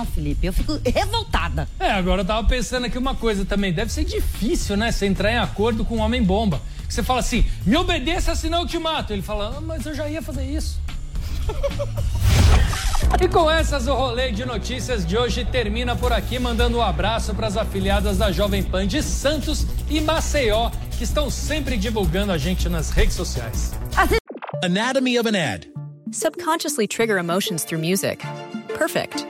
Não, Felipe, eu fico revoltada. É, agora eu tava pensando aqui uma coisa também. Deve ser difícil, né? Você entrar em acordo com um homem-bomba. Você fala assim, me obedeça, senão eu te mato. Ele fala, ah, mas eu já ia fazer isso. E com essas, o rolê de notícias de hoje termina por aqui, mandando um abraço para as afiliadas da Jovem Pan de Santos e Maceió, que estão sempre divulgando a gente nas redes sociais. Anatomy of an ad. Subconsciously trigger emotions through music. Perfect.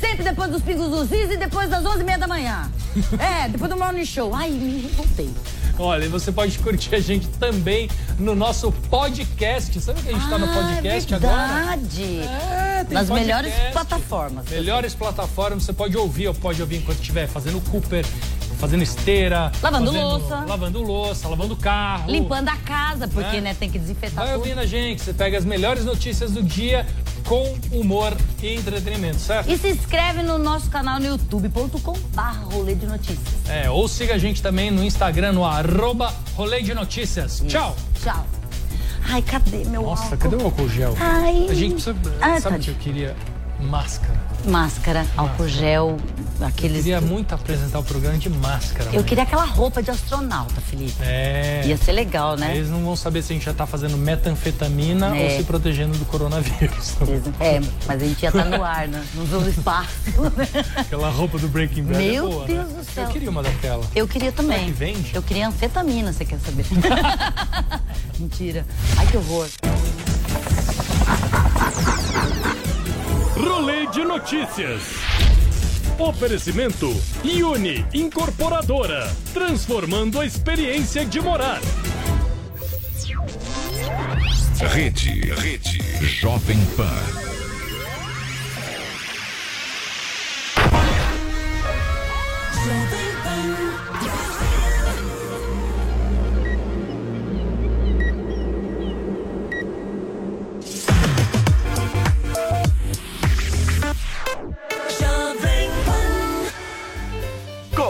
sempre depois dos pingos dos is e depois das 11h30 da manhã. É, depois do morning show. Ai, me revoltei. Olha, e você pode curtir a gente também no nosso podcast. Sabe que a gente está no Ah, podcast é agora? verdade. É, tem Nas podcast. melhores plataformas. Melhores plataformas, você pode ouvir, ou pode ouvir enquanto estiver fazendo Cooper, fazendo esteira, Lavando fazendo- louça. lavando louça, lavando carro. Limpando a casa, porque, É. né, tem que desinfetar Vai tudo. ouvindo a gente, você pega as melhores notícias do dia com humor e entretenimento, certo? E se inscreve no nosso canal no youtube.com barra rolê de notícias. É, ou siga a gente também no Instagram, no arroba rolê de notícias. Tchau! Tchau. Ai, cadê meu Nossa, álcool? cadê o álcool gel? Ai. A gente precisa. Ah, sabe o tá. que eu queria? Máscara. Máscara, álcool gel, aqueles... Queria muito apresentar o programa de máscara. Eu né? queria aquela roupa de astronauta, Felipe. É. Ia ser legal, né? Eles não vão saber se a gente já tá fazendo metanfetamina É. ou se protegendo do coronavírus. É, mas a gente ia estar no ar, né? No espaço. Aquela roupa do Breaking Bad é Meu boa, Deus né? do céu. Eu queria uma daquela. Eu queria também. Será que vende? Eu queria anfetamina, você quer saber? Mentira. Ai, que horror. Rolê de notícias. Oferecimento Uni Incorporadora, transformando a experiência de morar. Rede, Rede, Jovem Pan.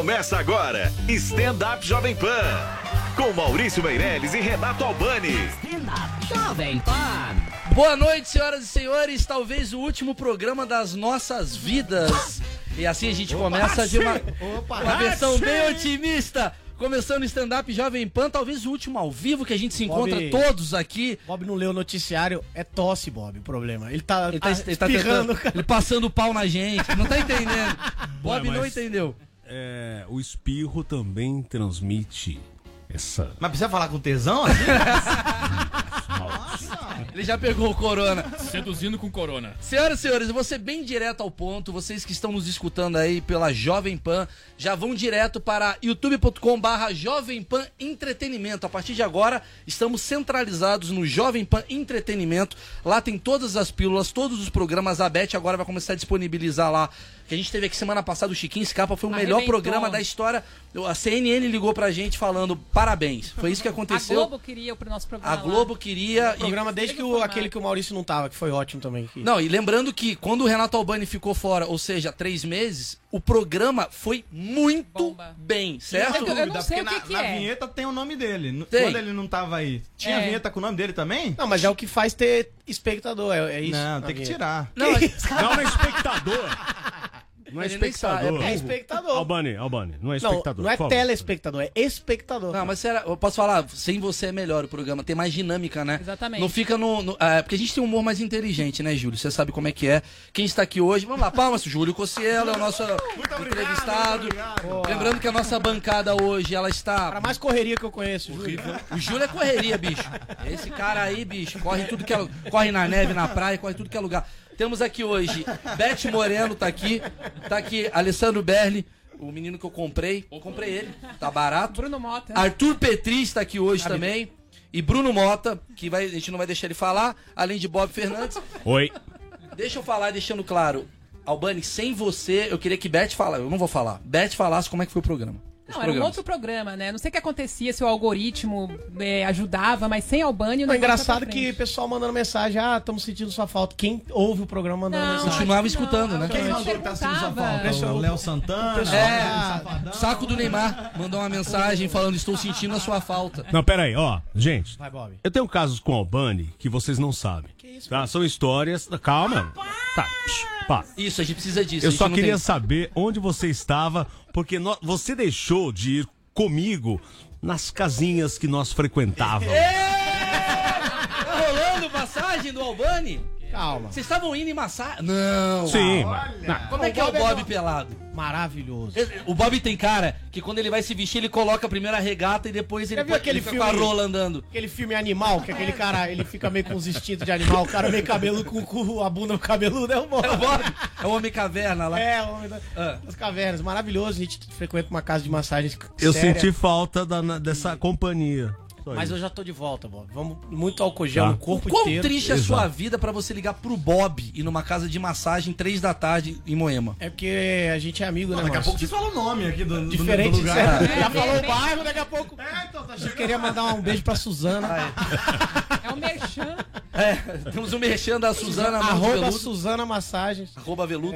Começa agora, Stand Up Jovem Pan. Com Maurício Meirelles e Renato Albani. Boa noite, senhoras e senhores. Talvez o último programa das nossas vidas. E assim a gente começa de uma, uma versão bem otimista. Começando o stand-up Jovem Pan, talvez o último ao vivo que a gente se encontra Bob- todos aqui. Bob não leu o noticiário, é tosse, Bob, o problema. Ele tá, Ele tá, ele tá tentando, cara. ele passando o pau na gente, não tá entendendo. Bob Ué, não mas- entendeu. É, o espirro também transmite essa. Mas precisa falar com tesão? assim? Ele já pegou o corona. Seduzindo com corona. Senhoras e senhores, eu vou ser bem direto ao ponto. Vocês que estão nos escutando aí pela Jovem Pan, já vão direto para youtube.com barra Jovem Pan Entretenimento. A partir de agora, estamos centralizados no Jovem Pan Entretenimento. Lá tem todas as pílulas, todos os programas. A Beth agora vai começar a disponibilizar lá. Que a gente teve aqui semana passada, o Chiquinho Scapa foi o melhor Arrebentou. programa da história. A CNN ligou pra gente falando parabéns. Foi isso que A aconteceu. Globo queria o nosso programa. A Globo queria. O programa desde que o, aquele que o Maurício não tava, que foi ótimo também. que- Não, e lembrando que quando o Renato Albani ficou fora, ou seja, três meses, o programa foi muito bem, certo? Eu- eu não sei Porque o que na, que na é. vinheta tem o nome dele. Tem. Quando ele não tava aí, tinha É. vinheta com o nome dele também? Não, mas é o que faz ter espectador, é, é isso. Não, na tem que tirar. Não, Não é espectador. Não é Ele nem sabe, espectador. É espectador. Albani, Albani, não é Não, espectador. não é por favor. telespectador, é espectador. Não, mas será, eu posso falar, sem você é melhor o programa, tem mais dinâmica, né? Exatamente. Não fica no. no- é, porque a gente tem um humor mais inteligente, né, Júlio? Você sabe como é que é. Quem está aqui hoje, vamos lá, palmas, Júlio Cossielo é o nosso entrevistado. Lembrando que a nossa bancada hoje, ela está. Pra mais correria que eu conheço, Júlio. O Júlio é correria, bicho. Esse cara aí, bicho, corre tudo que é, corre na neve, na praia, corre tudo que é lugar. Temos aqui hoje Beth Moreno tá aqui, tá aqui Alessandro Berli, o menino que eu comprei, comprei ele, tá barato. Bruno Mota. Arthur Petri está aqui hoje também. E Bruno Mota, que vai, a gente não vai deixar ele falar, além de Bob Fernandes. Oi. Deixa eu falar, deixando claro. Albani, sem você, eu queria que Beth falasse. Eu não vou falar. Beth falasse como é que foi o programa. Não, era um programas. outro programa, né? Não sei o que acontecia, se o algoritmo é, ajudava, mas sem Albani não É engraçado que o pessoal mandando mensagem, ah, estamos sentindo sua falta. Quem ouve o programa mandando Não, mensagem. Continuava escutando, né? Quem mandou que tá sentindo sua falta? O Léo Santana? É, Safadão? saco do Neymar mandou uma mensagem falando: Estou sentindo a sua falta. Não, pera aí, ó. Gente, Vai, Bob. eu tenho casos com Albani que vocês não sabem. Tá? São histórias. Calma. Tá. pá. Isso, a gente precisa disso. Eu só queria tem- saber onde você estava, porque nó- você deixou de ir comigo nas casinhas que nós frequentávamos. Tá rolando massagem do Albani? Calma. Vocês estavam indo em massagem? Não. Sim, não. Como é que é o Bob é pelado? Maravilhoso. O Bob tem cara que quando ele vai se vestir, ele coloca primeiro a regata e depois ele, aquele ele fica filme? com a rola andando. Aquele filme Animal, que aquele cara, ele fica meio com os instintos de animal, o cara meio cabeludo com, com a bunda cabeluda, é o Bob. É o Bob. É o Homem Caverna lá. É, o homem da- Ah. das cavernas. Maravilhoso. A gente frequenta uma casa de massagens Eu séria. senti falta da- dessa companhia. Só Mas isso. eu já tô de volta, Bob. Vamos muito álcool gel Tá. no corpo Quão inteiro. triste é a sua vida pra você ligar pro Bob e numa casa de massagem três da tarde em Moema? É porque a gente é amigo, né, Daqui a pouco vocês falam o nome aqui do, Diferente, do lugar. certo? Já É, falou o bairro, daqui a pouco. É, então tá Eu queria mandar um beijo pra Suzana. É o Merchan. É, temos o merchan da Suzana Arroba Veludo. Suzana Massagens. Arroba veludo.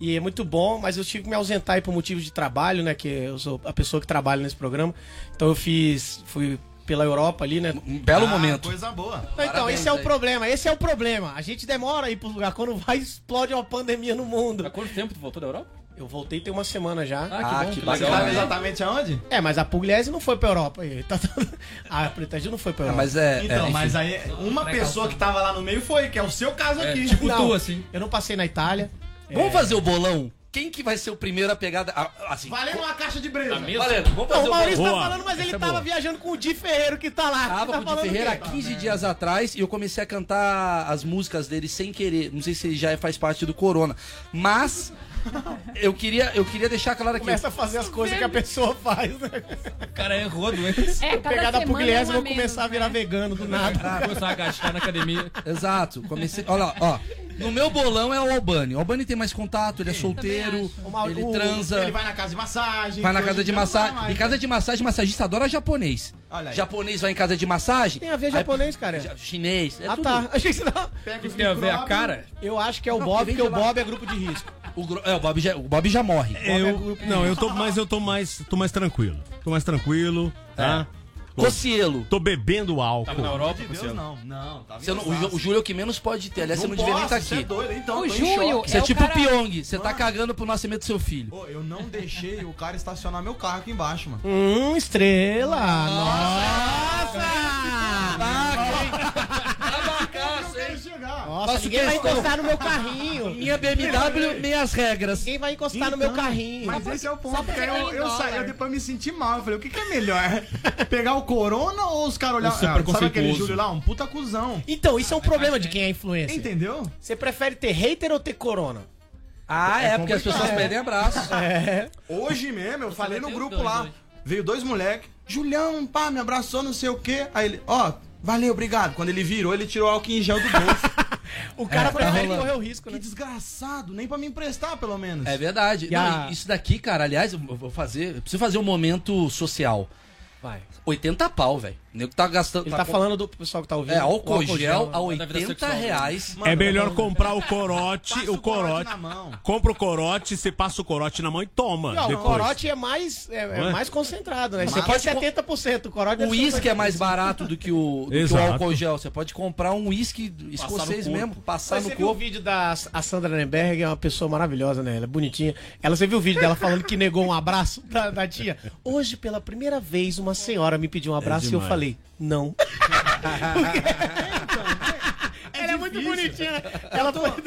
E é muito bom, mas eu tive que me ausentar aí por motivos de trabalho, né? Que eu sou a pessoa que trabalha nesse programa. Então eu fiz. Fui pela Europa ali, né? Um belo Ah, momento. Coisa boa. Então, Parabéns esse é o aí. problema, esse é o problema. A gente demora a ir pro lugar. Quando vai, explode uma pandemia no mundo. Há quanto tempo tu voltou da Europa? Eu voltei tem uma semana já. Ah, que Você bacana. sabe exatamente aonde? É, mas a Pugliese não foi pra Europa. aí. Tá A Preta Gil não foi pra Ah, Europa. mas é. Então, é, mas aí uma pessoa que tava lá no meio foi, que é o seu caso aqui. tipo não, tu, assim. Eu não passei na Itália. Vamos fazer o bolão? Quem que vai ser o primeiro a pegar. a- Assim. Valendo uma caixa de breja. Valendo, vamos Não, fazer o o Maurício tá Boa. falando, mas ele Essa é tava boa. viajando com o Di Ferreiro que tá lá. Tava Tá com o falando Di Ferreira há o quê? 15 dias atrás e eu comecei a cantar as músicas dele sem querer. Não sei se ele já faz parte do Corona. Mas eu queria, eu queria deixar claro aqui. Começa a fazer as coisas que a pessoa faz, né? O cara errou doença. É, Vou pegar da semana Pugliese e uma vou começar a menos, virar né? vegano do nada. Começar a gastar na academia. Exato. Comecei. Olha lá, ó. No meu bolão é o Albani. O Albani tem mais contato, ele é solteiro, ele transa. Ele vai na casa de massagem. Vai na casa em de massagem. Em casa de massagem, massagista adora japonês. Olha aí. Japonês vai em casa de massagem. Tem a ver aí- japonês, cara. Chinês. É Ah, tudo. tá. Achei que você não... Pega os Tem a ver a cara? Eu acho que é o Não, Bob, porque o. Bob é grupo de risco. O, gro- é, o, Bob já, o Bob já morre. Eu, não, eu tô, mas eu tô mais, tô mais tranquilo. Tô mais tranquilo, tá? Cocielo. Tô bebendo álcool. Tava na Europa, Deus, Marcelo. não, não. Tá Você não- o, o Júlio é o que menos pode ter. Aliás, você não, devia nem estar Você aqui. é doido, então. O Júlio. Você é, É o tipo cara- o Pyong. Você tá cagando pro nascimento do seu filho. Pô, eu não deixei o cara estacionar meu carro aqui embaixo, mano. Hum, estrela! Nossa! Abacaço, hein? Nossa, ninguém vai questão. encostar no meu carrinho. Minha BMW, minhas regras. Ninguém vai encostar no meu carrinho. Mas esse é o ponto, porque eu, eu saí, eu dei pra me sentir mal. Eu falei, o que, que é melhor? Pegar o corona ou os caras olharem? Você é Ah, sabe aquele. Júlio lá? Um puta cuzão. Então, isso é um problema de quem é influencer. Entendeu? Você prefere ter hater ou ter corona? Ah, é, porque as pessoas pedem abraço. É. Hoje mesmo, eu falei no grupo dois lá. hoje. Veio dois moleques. Julião, pá, me abraçou, não sei o quê. Aí ele, ó, valeu, obrigado. Quando ele virou, ele tirou o álcool em gel do bolso. O cara tá prefere rolando. correr o risco, que né? desgraçado, nem pra me emprestar, pelo menos. É verdade. Não, a- Isso daqui, cara, aliás, eu vou fazer. Eu preciso fazer um momento social. Vai. 80 pau, velho. O nego tá gastando. Ele tá, falando do pessoal que tá ouvindo. É, álcool, O gel a né? 80 reais. é melhor comprar o corote, o corote corote. na mão. Compra o corote, você passa o corote na mão e toma. Não, o corote é mais, é, é é? mais concentrado, né? Você pode pode 70%, o corote O uísque é 50%. mais barato do que o, do que o álcool gel. Você pode comprar um uísque escocês corpo. mesmo, passar Mas no você viu o vídeo da a Sandra Nemberg, é uma pessoa maravilhosa, né? Ela é bonitinha. Ela, você viu o vídeo dela falando que negou um abraço da, da tia? Hoje, pela primeira vez, uma senhora me pediu um abraço e eu falei, não. Ela é muito bonitinha. né? Ela foi...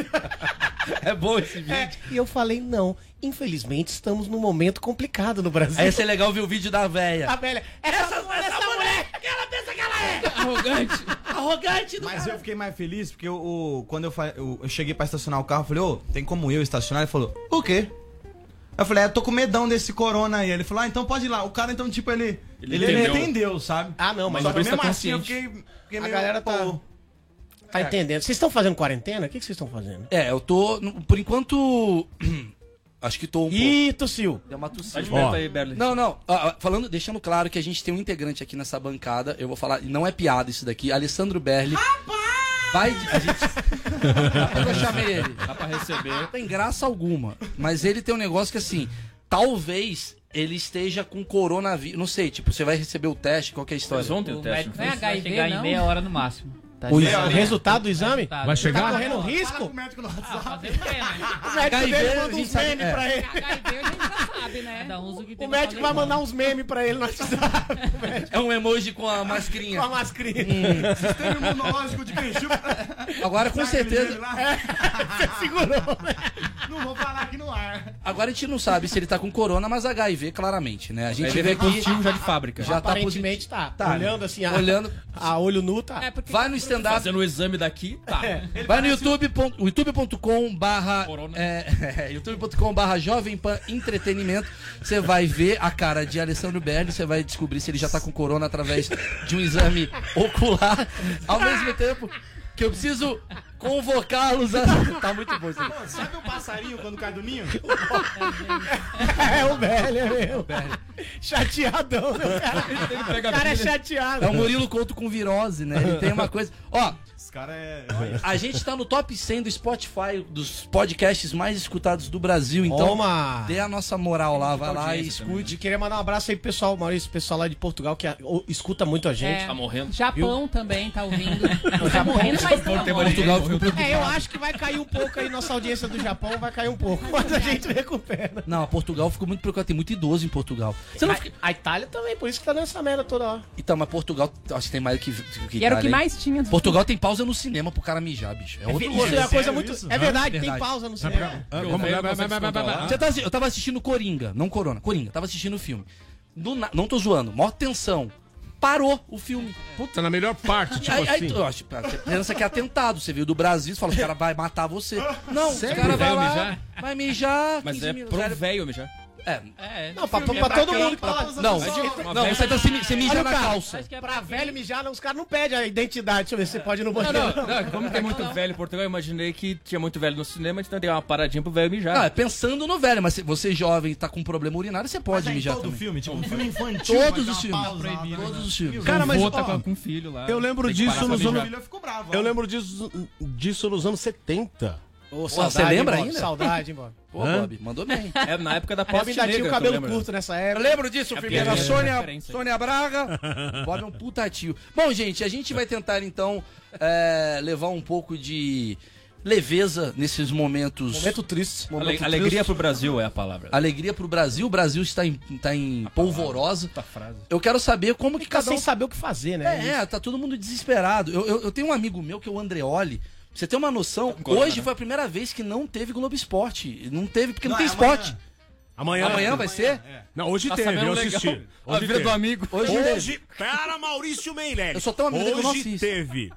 É bom esse vídeo. É, e eu falei, não. Infelizmente, estamos num momento complicado no Brasil. Aí ia ser legal ver o vídeo da véia. A velha, essa, essa, mulher, que ela pensa que ela é. Arrogante. Arrogante do Mas cara. eu fiquei mais feliz porque o- quando eu, eu, eu cheguei pra estacionar o carro, eu falei, ô, tem como eu estacionar? Ele falou, o quê? Eu falei, é, eu tô com medão desse corona aí. Ele falou, ah, então pode ir lá. O cara, então, tipo, ele. Ele, Ele entendeu. entendeu. sabe? Ah, não, mas Só que mesmo tá assim eu consciente. fiquei, fiquei A galera tá- pô, Tá entendendo. Vocês estão fazendo quarentena? O que, que vocês estão fazendo? É, eu tô. Por enquanto. Acho que tô um pouco. Ih, tossiu. Deu uma Tá tossida. aí. Não, não. ó, falando, deixando claro que a gente tem um integrante aqui nessa bancada. Eu vou falar, não é piada isso daqui. Alessandro Berli. Vai. de- A gente. Rapaz, eu chamei ele. Dá pra receber. Não tem graça alguma. Mas ele tem um negócio que assim. Talvez ele esteja com coronavírus. Não sei, tipo, você vai receber o teste, qual que é a história? Mas ontem o O teste. médico não é HIV, chegar não? em meia hora no máximo. Tá O, o resultado do exame? Tá, Vai Tá chegar? correndo Fala risco? com o médico no Ah, WhatsApp. fazer o médico HIV, dele manda uns memes é. pra ele. HIV a gente já sabe, né? Um o que médico vai mandar uns memes pra ele no WhatsApp. É um emoji com a Com mascarinha. a mascarinha. Sistema imunológico de Kenju. Agora com certeza. Você segurou, né? Não vou falar aqui no ar. Agora a gente não sabe se ele tá com corona, mas HIV, claramente, né? A gente vê ver aqui. positivo já de fábrica. Já tá Aparentemente tá. Tá, Olhando assim, a, Olhando. a olho nu, tá. É, porque Vai no stand-up. Fazendo o exame daqui, tá. Vai no YouTube, pon- youtube.com barra Corona. é, youtube.com barra Jovem Pan Entretenimento. Você vai ver a cara de Alessandro Berli, você vai descobrir se ele já tá com corona através de um exame ocular. Ao mesmo tempo que eu preciso convocá-los a... Tá muito bom isso aí. Sabe o passarinho quando cai do ninho? É o velho, é mesmo. Chateadão, né? O cara, o cara é chateado. É o Murilo Couto com virose, né? Ele tem uma coisa... Ó, Os caras é. a gente tá no top 100 do Spotify, dos podcasts mais escutados do Brasil, então... Toma! Dê a nossa moral lá, vai lá e escute. De querer mandar um abraço aí pro pessoal, Maurício, pessoal lá de Portugal que a- o- escuta muito a gente. É, Tá morrendo. Japão também tá ouvindo. tá morrendo, mas tá. Portugal ficou preocupado. É, eu acho que vai cair um pouco aí nossa audiência do Japão, vai cair um pouco, mas a gente recupera. Não, a Portugal ficou muito preocupado. Tem muito idoso em Portugal. Você não A, fica... a Itália também, por isso que tá nessa merda toda hora. Então, mas Portugal, acho que tem mais que, que E era o que mais tinha. do- Portugal tem pausa no cinema pro cara mijar, bicho. É outro Isso é uma coisa muito. isso? É verdade, tem Verdade. pausa no cinema. Eu lá, tava assistindo Coringa, não Corona, Coringa. Tava assistindo o filme. Do na- Não tô zoando, maior tensão. Parou o filme. Puta, na melhor parte, tipo aí, aí assim. tu- ó, tipo, você pensa que é atentado. Você veio do Brasil, você fala, os caras vão matar você. Não, os caras vai Vai lá, mijar? vai mijar. Mas 15 é pro velho- velho, mijar. É, É, Não, pra, filme pra é pra todo quem? mundo que tá lá. não, não, você, tá, se, você mija na calça. É Pra pra velho mijar, não, os caras não pedem a identidade. Deixa eu ver se você pode ir no Não, banheiro. não, não, como tem muito velho em Portugal, eu imaginei que tinha muito velho no cinema, então tem uma paradinha pro velho mijar. Não, é pensando no velho, mas se você jovem tá com problema urinário, você pode Mas é mijar todo também. filme, tipo, um filme infantil. Todos os filmes. Todos os filmes. Cara, mas tá com, um filho lá. eu lembro disso pra nos anos-. Eu lembro disso, disso nos anos 70. Ô, você lembra hein, Bob? ainda? Saudade, hein, Bob? Pô, Hã? Bob, mandou bem. É na época da Bob ainda tinha o cabelo curto nessa Eu época. lembro disso, É filho. Era porque é Sônia. Sônia Braga. Bob é um puta tio. Bom, gente, a gente vai tentar então é, levar um pouco de leveza nesses momentos. Momento triste. Ale- momento Alegria triste. pro Brasil é a palavra. Alegria pro Brasil. O Brasil está em, tá em polvorosa. Puta frase. Eu quero saber como que cada um sem saber o que fazer, né? É, tá todo mundo desesperado. Eu, eu, eu tenho um amigo meu que é o Andreoli. Você ter uma noção, corona, hoje né? foi a primeira vez que não teve Globo Esporte. Não teve, porque não, Não, tem é esporte. Amanhã. Amanhã vai ser? Não, hoje Tá teve, eu legal. assisti. A Hoje vida teve. do amigo. Hoje, teve. Hoje, para Maurício Meirelles. Eu só tenho uma amiga que eu não Hoje assisto. teve.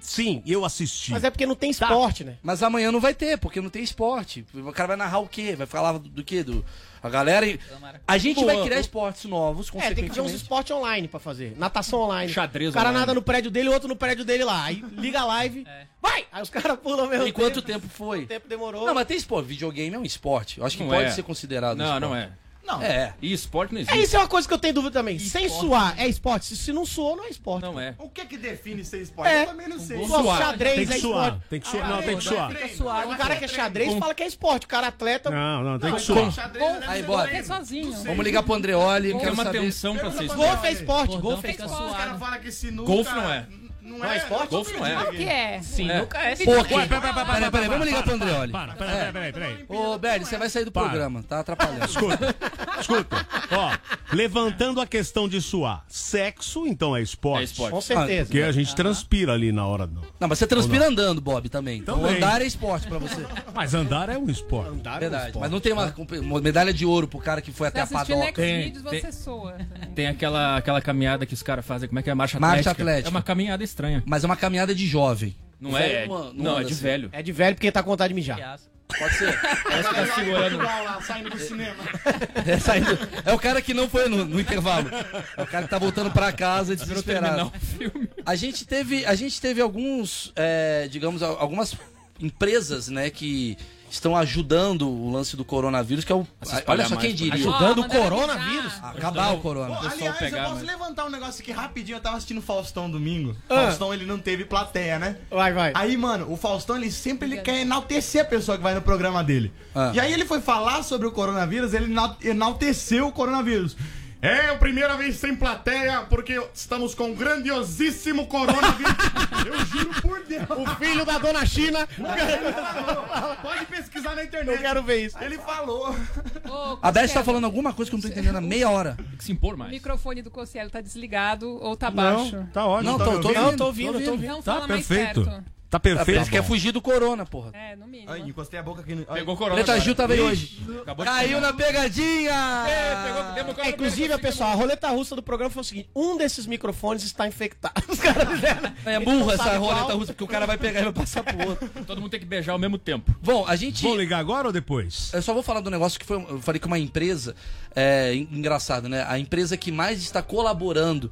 Sim, eu assisti. Mas é porque não tem esporte, né? Mas amanhã não vai ter, porque não tem esporte. O cara vai narrar o quê? Vai falar do, do quê? Do, a galera. A gente vai criar esportes novos, É, tem que ver uns consequentemente. esportes online pra fazer. Natação online. Xadrez O cara online. nada no prédio dele, o outro no prédio dele lá. Aí liga a live. Vai! Aí os caras pulam mesmo E quanto tempo. tempo foi? O tempo demorou. Não, mas tem esporte. Videogame é um esporte. Eu acho que Não pode é. ser considerado Não, esporte. não é. Não. É. E esporte não É, existe. isso é uma coisa que eu tenho dúvida também. Sem Esporte. suar, é esporte? Se, não suou, não é esporte. Não é. O que que define ser esporte? É. Eu também não sei. Pô, Suar. xadrez Tem que é suar. esporte. Tem que suar. Não, tem que suar. O cara que é xadrez fala que é esporte. O cara atleta. Não, não, tem que Como? suar. Aí, bora. Sozinho. Vamos ligar pro Andreoli. Quero uma saber. tensão pra ser Golfe é esporte. Golfe é esporte. Os caras suado. falam que sinuca... Golfe não é. Não Não é esporte? Golfe não é. O que é? Sinuca é Pô, esporte. peraí, peraí, peraí, vamos ligar pro Andreoli. Para, peraí, peraí, peraí. Ô, Berli, você vai sair do programa, tá atrapalhando. Escuta, escuta. Ó, levantando a questão de suar. Sexo, então é esporte. É esporte. Com certeza. Porque a gente transpira ali na hora do. Não, mas você transpira andando, Bob, também. Então andar é esporte pra você. Mas andar é um esporte. Andar é um Verdade. esporte. Mas não tem uma, uma medalha de ouro pro cara que foi até a padoca. Tem, Videos, tem. você soa. Tem aquela, aquela caminhada que os caras fazem, como é que é? Marcha Marcha atlética. atlética. É uma caminhada estranha. Mas é uma caminhada de jovem. Não Velho é? não- não Não, é de assim. velho. É de velho porque tá com vontade de mijar. Pode ser. Parece que tá segurando. lá, saindo do cinema. É, saindo- é o cara que não foi no, no intervalo. É o cara que tá voltando pra casa desesperado. A gente teve, a gente teve alguns, é, digamos, al- algumas empresas, né, que estão ajudando o lance do coronavírus, que é o. Olha só quem pra- diria. Ajudando o coronavírus. Acabar o corona. Pô, pessoal aliás, pegar, eu posso mas- levantar um negócio aqui rapidinho. Eu tava assistindo o Faustão domingo. Ah. Faustão, ele não teve plateia, né? Vai, vai. Aí, mano, o Faustão, ele sempre ele quer enaltecer a pessoa que vai no programa dele. Ah. E aí ele foi falar sobre o coronavírus, ele enal- enalteceu o coronavírus. É a primeira vez sem plateia, porque estamos com um grandiosíssimo coronavírus. Eu juro por Deus. O filho da dona China. Pode pesquisar na internet. Eu quero ver isso. Ele falou. Ô, A Beth tá falando alguma coisa que eu não tô entendendo há meia hora. Tem que se impor O mais. microfone do Cossielo tá desligado ou tá baixo? Não, tá ótimo. Não, tá tô, tô. Não, tô ouvindo, tô ouvindo. Não Tá fala mais perfeito. perto. Tá perfeito. Beth quer fugir do corona, porra. É, no mínimo. Ai, encostei a boca aqui no. Ai. Pegou corona. Preta. Gil tá bem hoje. Acabou Caiu na pegadinha! Pegou, deu É, inclusive, pessoal, a roleta russa do programa foi o seguinte: um desses microfones está infectado. Os caras fizeram. É Eles burra essa roleta qual. russa, porque o cara vai pegar e vai passar pro outro. Todo mundo tem que beijar ao mesmo tempo. Bom, a gente. Vou ligar agora ou depois? Eu só vou falar do negócio que foi. Eu falei que uma empresa. É en- engraçado, né? A empresa que mais está colaborando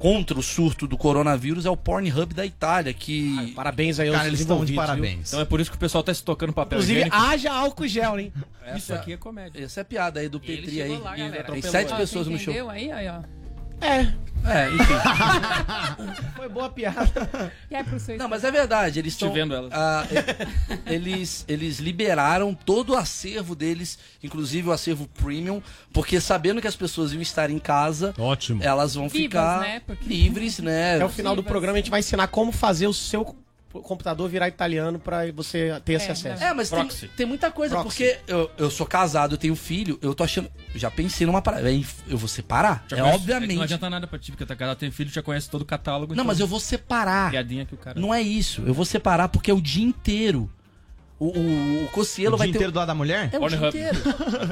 contra o surto do coronavírus é o Pornhub da Itália, que. Parabéns aí aos Cara, eles estão de desenvolvidos, viu? parabéns. Então é por isso que o pessoal tá se tocando papel Inclusive, higiênico. haja álcool gel, hein? Isso aqui é comédia. Essa é a piada aí do Petri aí. lá, E. Tem sete. Ó, pessoas no show. aí, aí, ó. É, É, enfim. foi boa piada. E seu Não, mas é verdade, eles estão. Vendo elas. ah, e- eles, eles liberaram todo o acervo deles, inclusive o acervo premium, porque sabendo que as pessoas iam estar em casa, Ótimo. elas vão Vivas, ficar né? Porque- livres, né? Até o final do Vivas. programa a gente vai ensinar como fazer o seu computador virar italiano pra você ter esse É, acesso. É, mas tem, Proxy. tem muita coisa, Proxy. porque eu, eu sou casado, eu tenho filho, eu tô achando. Já pensei numa parada. é, Eu vou separar? Já é conhece- obviamente. Não adianta nada pra ti, porque tá casado, tem filho, já conhece todo o catálogo. Não, então- mas eu vou separar. Piadinha que o cara. Não é isso. Eu vou separar porque é o dia inteiro. O, o, o Cossielo O vai dia ter. inteiro do lado da mulher? É o dia inteiro.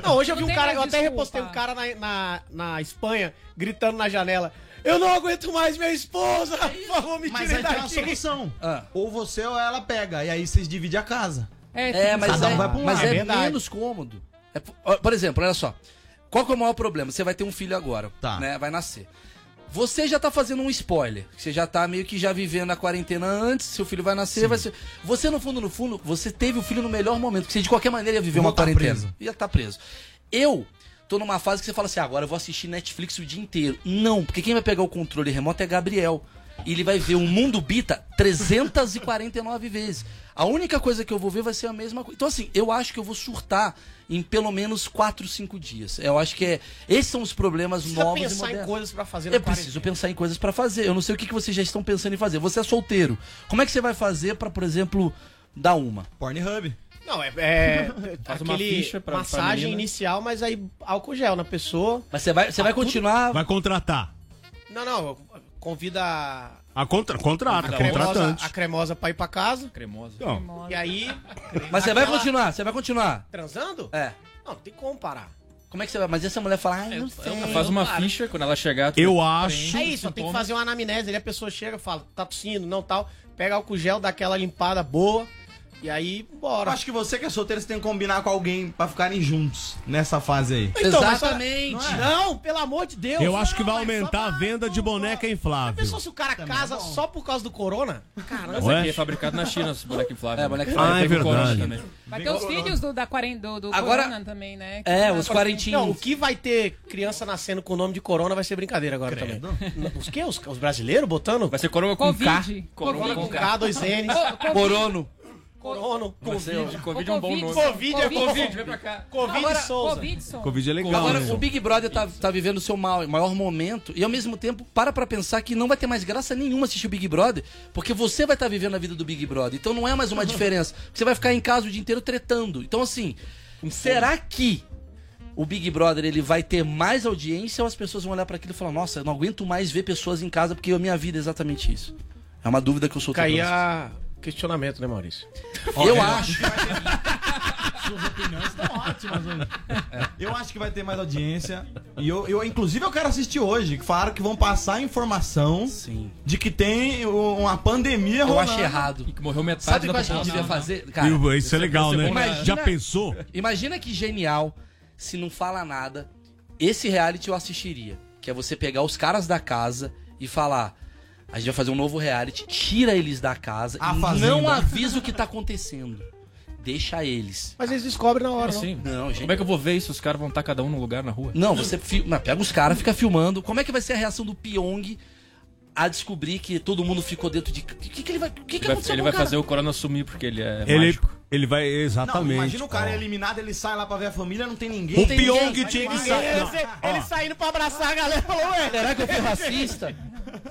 Não, hoje eu vi Não um cara, eu até repostei um cara na, na, na Espanha gritando na janela. Eu não aguento mais minha esposa! Por favor, me Mas tirem aí tem uma daqui! solução. Ah. Ou você ou ela pega. E aí vocês dividem a casa. É, mas Cada é, um vai pra um mas lado. é É verdade. menos cômodo. É, ó, por exemplo, olha só. Qual que é o maior problema? Você vai ter um filho agora, Tá. né? Vai nascer. Você já tá fazendo um spoiler. Você já tá meio que já vivendo a quarentena antes, seu filho vai nascer, vai ser. Você, no fundo, no fundo, você teve o filho no melhor momento, porque você de qualquer maneira ia viver Vou uma tá quarentena. preso. Ia estar preso. Eu tô numa fase que você fala assim: ah, agora eu vou assistir Netflix o dia inteiro. Não, porque quem vai pegar o controle remoto é Gabriel. E ele vai ver o Mundo Bita 349 vezes. A única coisa que eu vou ver vai ser a mesma coisa. Então, assim, eu acho que eu vou surtar em pelo menos 4, 5 dias. Eu acho que é. Esses são os problemas Precisa novos e pensar em modernos. coisas pra fazer Eu preciso pensar em coisas pra fazer. Eu não sei o que que vocês já estão pensando em fazer. Você é solteiro. Como é que você vai fazer pra, por exemplo, dar uma? Pornhub. Não, é, é Faz uma aquele ficha pra- pra massagem menina. inicial, mas aí álcool gel na pessoa. Mas você vai, você vai continuar. Vai contratar. Não, não, convida a, contra, contrata, a cremosa, contratante. a cremosa pra ir pra casa. Cremosa. Não. E aí, Mas você vai continuar, você vai continuar. transando? É. Não, tem como parar. Como é que você vai? Mas essa mulher fala, ai, não sei. Faz uma ficha, quando ela chegar. Eu acho. É isso, tem que fazer uma anamnese. Aí a pessoa chega, fala, tá tossindo, não tal. Pega álcool gel, dá aquela limpada boa. E aí, Eu bora. acho que você que é solteiro, você tem que combinar com alguém pra ficarem juntos nessa fase aí. Então, mas- Exatamente. Não, pelo amor de Deus. Eu acho que vai Não, aumentar a venda de boneca inflável. Pensou se o cara casa só por causa do corona? Caramba. Aqui é fabricado na China, esse boneco inflável. É, boneco Ah, é verdade. também. Vai ter os filhos do, da do, do Agora- Corona também, né? É, Que- os quarentinhos. Não, o que vai ter criança nascendo com o nome de corona vai ser brincadeira agora também. Os que? Os, os brasileiros botando? Vai ser corona com Covid. K. Corona com com K. K, dois N's. Corono. Corona. Covid. Covid é um bom nome. Covid é Covid, vem pra cá. Covid Agora- Souza. Covid, é legal, Agora, né? o Big Brother tá, tá vivendo o seu mal- maior momento e ao mesmo tempo para pra pensar que não vai ter mais graça nenhuma assistir o Big Brother, porque você vai estar vivendo a vida do Big Brother. Então não é mais uma diferença. Você vai ficar em casa o dia inteiro tretando. Então assim, será que o Big Brother ele vai ter mais audiência ou as pessoas vão olhar pra aquilo e falar: "Nossa, eu não aguento mais ver pessoas em casa porque a minha vida é exatamente isso"? É uma dúvida que eu sou Caía questionamento, né, Maurício? Eu acho. Suas opiniões estão ótimas hoje. Eu acho que vai ter mais audiência. E eu, eu, inclusive, eu quero assistir hoje. Que falaram que vão passar a informação Sim. de que tem o- uma pandemia Eu rolando. acho errado. E que morreu metade Sabe o da que a gente população. devia fazer? Cara, Isso, isso é legal, né? Imagina- Já pensou? Imagina que genial se não fala nada. Esse reality eu assistiria. Que é você pegar os caras da casa e falar. A gente vai fazer um novo reality, tira eles da casa A e Fazenda. não avisa o que tá acontecendo. Deixa eles. Mas eles descobrem na hora, não. Assim, Não, gente. como é que eu vou ver isso? Os caras vão estar cada um num lugar na rua? Não, você fi- não, pega os caras, fica filmando. Como é que vai ser a reação do Pyong a descobrir que todo mundo ficou dentro de. O que, que ele vai. O que, que Ele vai, ele vai fazer o corona sumir porque ele é Ele, mágico. Ele vai, Não, exatamente. imagina o cara Ó. eliminado, ele sai lá pra ver a família, não tem ninguém. O tem Pyong ninguém, tinha que sair. Ele, ele saindo pra abraçar a galera falou, ué. Será que eu fui racista?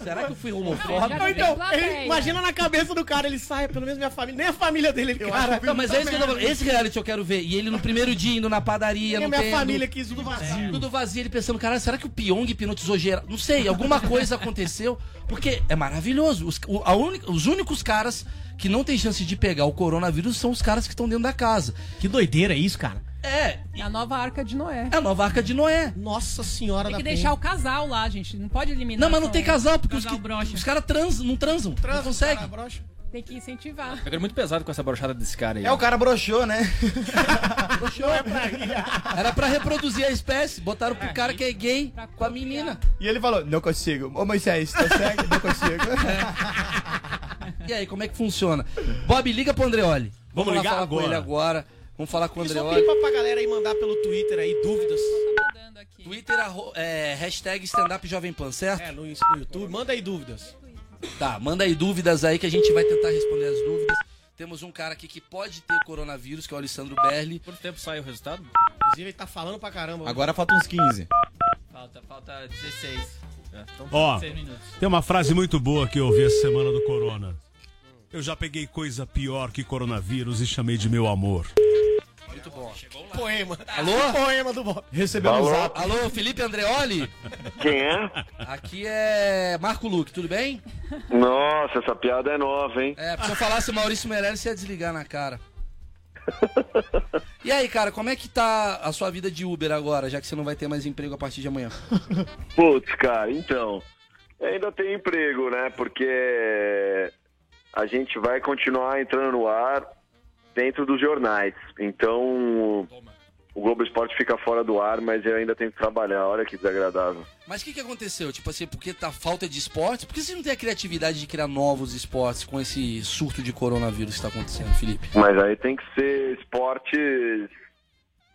Será que eu fui homofóbico? Ou então, ele- imagina na cabeça do cara, ele sai, pelo menos minha família, nem a família dele, ele, cara. Não, mas é isso que eu tô falando. Esse reality eu quero ver. E ele no primeiro dia indo na padaria, nem a não minha tem. família quis tudo vazio. Tudo vazio, ele pensando, cara, será que o Pyong hipnotizou geral? Não sei, alguma coisa aconteceu. Porque é maravilhoso. Os, o- a única- os únicos caras que não tem chance de pegar o coronavírus são os caras que estão dentro da casa. Que doideira é isso, cara? É, É a nova arca de Noé. é a nova arca de Noé. Nossa senhora Tem da que penha. deixar o casal lá, gente. Não pode eliminar. Não, mas não tem casal, porque os, Casal que- broxa. os caras trans, não transam. não conseguem. Cara, broxa. Tem que incentivar. Eu quero muito pesado com essa brochada desse cara aí. É, o cara broxou, né? Não é pra. Era pra reproduzir a espécie. Botaram pro cara que é gay com a menina. E ele falou, não consigo. Ô Moisés, tá certo? Não consigo. E aí, como é que funciona? Bob, liga pro Andreoli. Vamos lá ligar falar com agora. ele agora. Vamos falar com o E só pedir pra galera aí mandar pelo Twitter aí dúvidas. Tá. Twitter, é, hashtag stand-up Jovem Pan, certo? É, no, no YouTube. Manda aí dúvidas. Tá, manda aí dúvidas aí que a gente vai tentar responder as dúvidas. Temos um cara aqui que pode ter coronavírus, que é o Alessandro Berli. Quanto tempo sai o resultado? Inclusive, ele tá falando pra caramba. Agora falta uns 15. Falta, falta 16. É, então Ó, 16 minutos. tem uma frase muito boa que eu ouvi essa semana do Corona. Eu já peguei coisa pior que coronavírus e chamei de meu amor. Muito bom. Poema. Alô? Poema do Bob. Recebeu um zap. Alô, Felipe Andreoli? Quem é? Aqui é Marco Luque, tudo bem? Nossa, essa piada é nova, hein? É, se eu falasse Maurício Meirelles, você ia desligar na cara. E aí, cara, como é que tá a sua vida de Uber agora, já que você não vai ter mais emprego a partir de amanhã? Putz, cara, então. Ainda tem emprego, né? Porque a gente vai continuar entrando no ar dentro dos jornais. Então o Globo Esporte fica fora do ar, mas eu ainda tenho que trabalhar. Olha que desagradável. Mas o que, que aconteceu? Tipo assim, porque tá falta de esportes? Por que você não tem a criatividade de criar novos esportes com esse surto de coronavírus que tá acontecendo, Felipe? Mas aí tem que ser esportes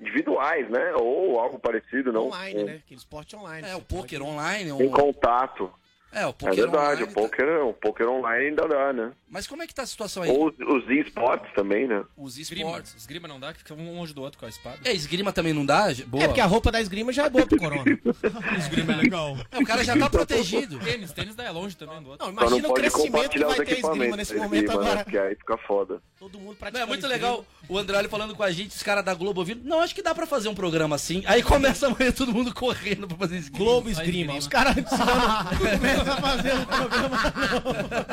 individuais, né? Ou algo parecido, não? Online, né? Aquele esporte online. É, o poker online. Em Um... contato. É, o É poker verdade, online. o poker, o poker online ainda dá, né? Mas como é que tá a situação aí? Ou os, os esportes também, né? Os Esgrima. esportes. Esgrima não dá, que fica um longe do outro com a espada. É, esgrima também não dá? Boa. É porque a roupa da esgrima já é boa pro corona. Esgrima é legal. É, o cara já tá protegido. Tênis, tênis dá é longe também do outro. Não, Só não imagina o crescimento que vai ter a esgrima nesse momento esgrima, né? agora. Porque aí fica foda. Todo mundo Não, praticando é muito esgrima. legal o André falando com a gente, os caras da Globo ouvindo. Não, acho que dá pra fazer um programa assim. Aí começa amanhã todo mundo correndo pra fazer esgrima. Globo esgrima. Os caras começam a fazer um programa.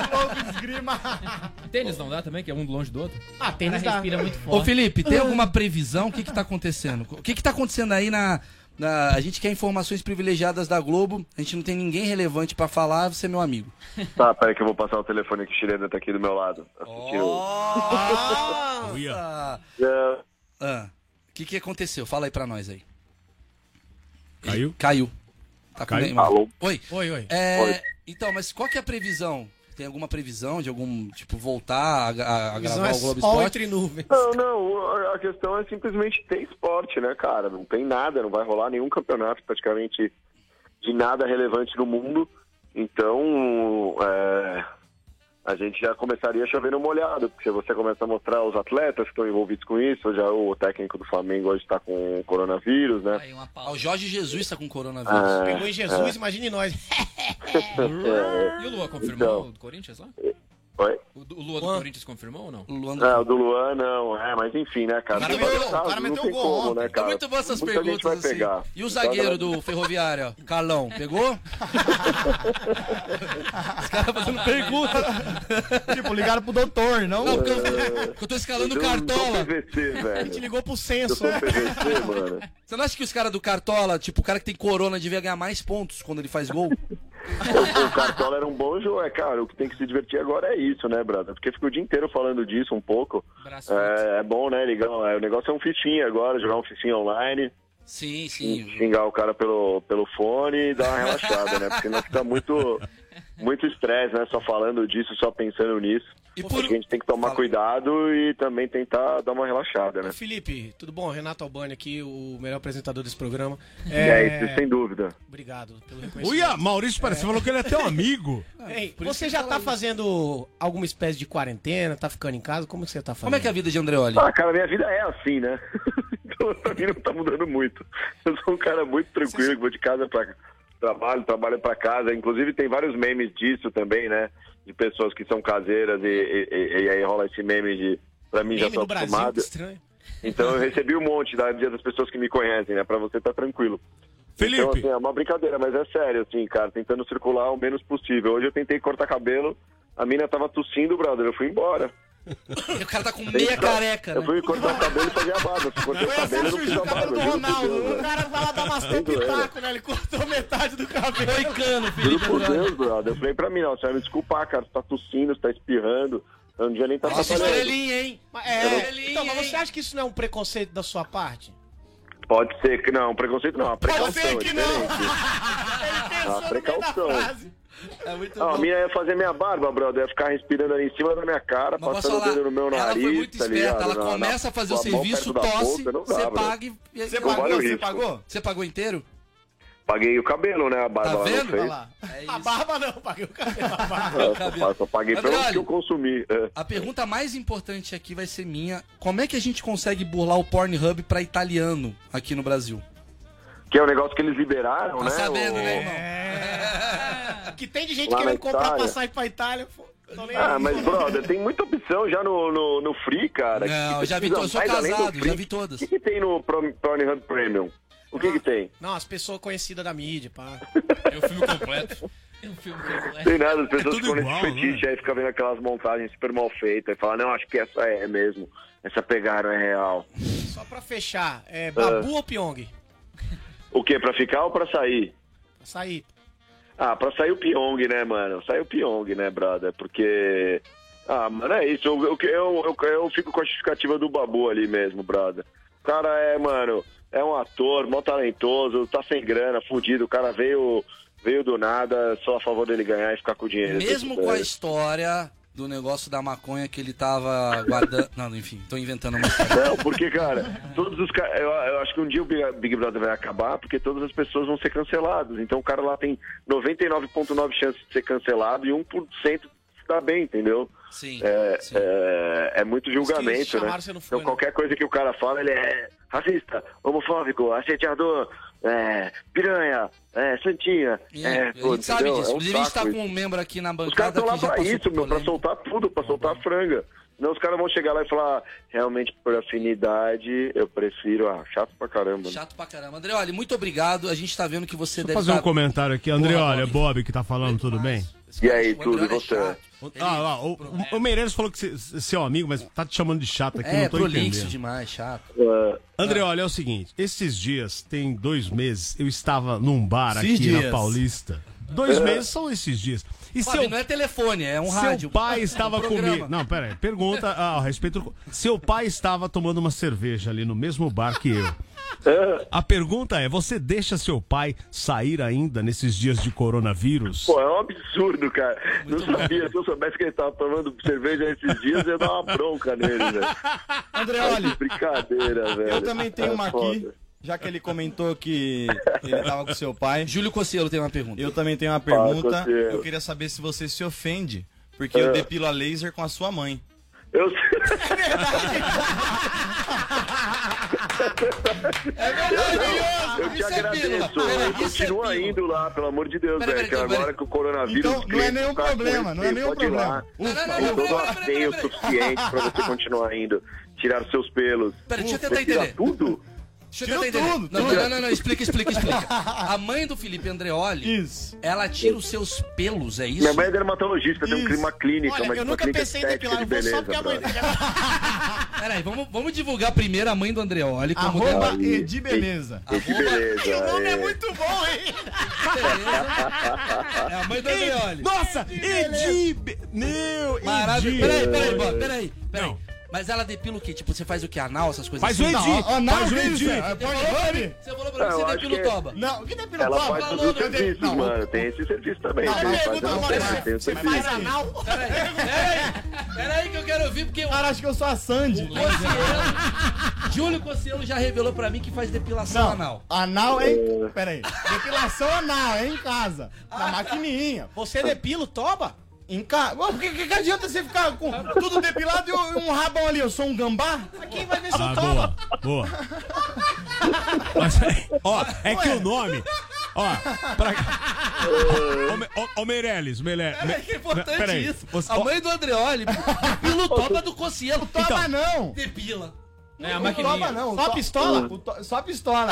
Globo esgrima. Tênis não dá também, que é um longe do outro? Ah, tênis dá. muito Ô Felipe, tem alguma previsão? O que que tá acontecendo? O que que tá acontecendo aí na Na- a gente quer informações privilegiadas da Globo. A gente não tem ninguém relevante pra falar. Você é meu amigo. Tá, peraí que eu vou passar o telefone que o chileno tá aqui do meu lado. Assistiu. Nossa! É, Ah, O que, que aconteceu? Fala aí pra nós aí. Caiu? Caiu. Tá com Caiu? Alô? Oi. Oi, oi. É, Oi. Então, mas qual que é a previsão? Tem alguma previsão de algum, tipo, voltar a, a- a gravar é o Globo Esporte? entre nuvens. Não, não, a- a questão é simplesmente ter esporte, né, cara? Não tem nada, não vai rolar nenhum campeonato praticamente de nada relevante no mundo. Então, é, a gente já começaria chovendo molhado, porque se você começa a mostrar os atletas que estão envolvidos com isso, já o técnico do Flamengo hoje está com coronavírus, né? Aí, uma Ah, o Jorge Jesus tá com coronavírus. Ah, Pegou em Jesus, imagine nós. É, E o Lua confirmou Então. o do Corinthians lá? Oi? O, do- o Lua do Luan. Corinthians confirmou ou não? O Luan Ah, o do Luan não, é, mas enfim, né, cara? O cara Tem meteu- o cara meteu um tem gol como, ontem. né, Tá cara? muito boas essas Muita perguntas vai assim. pegar. E o Então, zagueiro né, do Ferroviário, Carlão, pegou? Os caras fazendo pergunta. Tipo, ligaram pro doutor, não? Não, porque eu, eu tô escalando o eu Cartola. PVC, A gente velho. ligou pro Eu censo. sou PVC, mano. Você não acha que os caras do Cartola, tipo, o cara que tem corona devia ganhar mais pontos quando ele faz gol? O, o Cartola era um bom jogo, é, cara. O que tem que se divertir agora é isso, né, brother? Porque fica o dia inteiro falando disso um pouco. É, é bom, né, ligão? É, o negócio é um fifinha agora, jogar um fifinha online, Sim, sim. xingar o cara pelo, pelo fone e dar uma relaxada, né? Porque não fica muito muito estresse, né? Só falando disso, só pensando nisso. E por... a gente tem que tomar Fala. cuidado e também tentar dar uma relaxada, né? Felipe, tudo bom? Renato Albani aqui, o melhor apresentador desse programa. É, isso sem dúvida. Obrigado pelo reconhecimento. Uia, Maurício, parece, você falou que ele é teu amigo. Ei, você já tá fazendo alguma espécie de quarentena? Tá ficando em casa? Como que você tá fazendo? Como é que é a vida de Andreoli? Ah, cara, minha vida é assim, né? então, pra mim não tá mudando muito. Eu sou um cara muito tranquilo, que vou de casa pra trabalho, trabalho pra casa. Inclusive tem vários memes disso também, né? De pessoas que são caseiras e, e- e- e aí rola esse meme de... Pra mim já Meme tô no Brasil, acostumado. estranho. Então eu recebi um monte da dia das pessoas que me conhecem, né? Pra você tá tranquilo. Felipe. Então, assim, é uma brincadeira, mas é sério, assim, cara, tentando circular o menos possível. Hoje eu tentei cortar cabelo, a mina tava tossindo, brother, eu fui embora. O cara tá com meia careca, Eu né? fui cortar o cabelo e fazer a barba. Cortei o cabelo, eu não fiz a barba. do juro por Ronaldo. Deus, O cara vai lá dar umas pitaco, né? Ele cortou metade do cabelo. Moicano, Juro Felipe por Andreoli. Deus, brother. Eu falei pra mim, não, você vai me desculpar, cara. Você tá tossindo, você tá espirrando. Eu não devia nem estar Nossa, estrelinha, hein? Mas, é, Estrelinha, então, mas você acha que isso não é um preconceito da sua parte? Pode ser que não, preconceito não, a precaução ser que é não. Ele pensou no meio da precaução. É muito Não, a minha ia fazer minha barba, brother. Ia ficar respirando ali em cima da minha cara, Mas passando o dedo no meu ela nariz. foi muito tá esperta. ligado? Ela Na- começa na- a fazer o serviço, tosse, você paga e... Você vale pagou? o Você pagou? Você pagou inteiro? Paguei o cabelo, né? A barba Tá ela vendo? não. Olha lá. É A barba não, paguei o cabelo. A barba. É, só, só paguei pelo Andreoli. que eu consumi. É. A pergunta mais importante aqui vai ser minha. Como é que a gente consegue burlar o Pornhub pra italiano aqui no Brasil? Que é o negócio que eles liberaram, Tá né? sabendo, o- né, irmão? É. Que tem de gente querendo comprar passagem pra Itália. pô. Ah, aí. mas, brother, tem muita opção já no, no, no Free, cara. Não, já vi precisa to- eu sou casado, já vi todas. O que, que tem no Pornhub Premium? O que que tem? Não, as pessoas conhecidas da mídia, pá. É o filme completo. É um filme completo. Tem nada, as pessoas tudo ficam igual, nesse fetiche aí, ficam vendo aquelas montagens super mal feitas e falam, não, acho que essa é mesmo. Essa pegaram é real. Só pra fechar, é Babu ou Pyong? O que? Pra ficar ou pra sair? Pra sair. Ah, pra sair o Pyong, né, mano? Sai o Pyong, né, brother? Porque. Ah, mano, é isso. Eu, eu, eu, eu, eu fico com a justificativa do Babu ali mesmo, brother. O cara é, mano, é um ator, mó talentoso, tá sem grana, fudido. O cara veio, veio do nada, só a favor dele ganhar e ficar com o dinheiro. Mesmo com a história do negócio da maconha que ele tava guardando. Não, enfim, tô inventando uma história. Não, porque, cara, todos os caras. Eu, eu acho que um dia o Big, Brother vai acabar porque todas as pessoas vão ser canceladas. Então o cara lá tem 99,9% chances de ser cancelado e 1% se dá bem, entendeu? Sim. É, sim. é, é muito julgamento, né? foi, Então qualquer coisa que o cara fala, ele é racista, homofóbico, assediador, é, piranha, é, santinha. E É, a pô, gente sabe entendeu? disso. É um Inclusive, a gente tá com um membro aqui na Os caras bancada estão lá pra isso, meu, pra soltar tudo, pra soltar a franga. Senão os caras vão chegar lá e falar, realmente por afinidade, eu prefiro. Ah, chato pra caramba. né? Chato pra caramba. Andreoli, muito obrigado. A gente tá vendo que você Vou deve fazer um estar- comentário aqui. André, olha, Bob. Bob que tá falando, tudo bem? E aí, tudo, e você? Ah, lá, o, o, o Meirelles falou que você é seu amigo, mas tá te chamando de chato aqui, É, não tô prolixo entendendo. demais, chato. André, olha, é o seguinte, esses dias, tem dois meses, eu estava num bar aqui na dias. Paulista. Dois É. meses são esses dias. E Fábio, seu, não é telefone, é um seu rádio. pai estava Um comigo. Não, pera aí. Pergunta ah, a respeito. do- Seu pai estava tomando uma cerveja ali no mesmo bar que eu. A pergunta é: você deixa seu pai sair ainda nesses dias de coronavírus? Pô, é um absurdo, cara. não sabia. Se eu soubesse que ele tava tomando cerveja nesses dias, eu ia dar uma bronca nele, velho. André, olha, que brincadeira, velho. Eu também tenho É uma foda. aqui, já que ele comentou que ele tava com seu pai. Júlio Cossielo tem uma pergunta. Eu também tenho uma pergunta. Eu queria saber se você se ofende, porque É. eu depilo a laser com a sua mãe. Eu É verdade, Eu te Isso é agradeço. Peraí, Eu isso é continua pílula. indo lá, pelo amor de Deus, velho. Que agora que o coronavírus. Então, não é nenhum tá problema, não é nenhum problema. Não, não, Tem não, todo peraí, o suficiente pra você continuar indo. Tirar os seus pelos. Peraí, deixa eu tentar entender. tudo? Deixa eu Tira tentar entender. tudo, não, não, não, não, explica, explica, explica. A mãe do Felipe Andreoli, Isso. ela tira os seus pelos, é isso? Minha mãe é dermatologista, tem um Isso. clima clínica, Olha, uma, eu uma nunca pensei em depilar, de eu vou só beleza. porque a mãe brother. Peraí, vamos, vamos divulgar primeiro a mãe do Andreoli como Arroba dela. Edi Beleza. Que beleza. O nome é é. muito bom, hein? É a mãe do Andreoli. Nossa, Edi! Be- Meu, Maravilha. Edi! Peraí, peraí, peraí, peraí. Não. Mas ela depila o quê? Tipo, você faz o que? Anal, essas coisas Faz o assim? Edi! Não, ó, não, faz o Edi! é, Você falou pra mim, ir. você falou pra mim Não, que você depila o que toba. Não, que depila Ela o faz toba? todos os Eu de- serviços, não, mano. Tem esse serviço também. Não, fazer pergunta agora, Você faz anal? Peraí, peraí, peraí que eu quero ouvir, porque o Cara, acho que eu sou a Sandy. Júlio Cossielo já revelou pra mim que faz depilação Não, anal. anal é em... Pera aí. Depilação anal, é em casa. Na maquininha. Você depila o toba? Em casa. Por que, que, adianta você ficar com tudo depilado e um rabão ali? Eu sou um gambá? Quem vai ver seu Ah, toba? boa, boa. Mas, ó, é que o nome. Ó, pra. Ô, Ô, ô Meirelles, Meirelles. É que é importante peraí, isso. você- a mãe do Andreoli depila o toba do Cossielo. Toba Então. não. Depila. É a maquininha. toba não. Só To- pistola? to- Só pistola.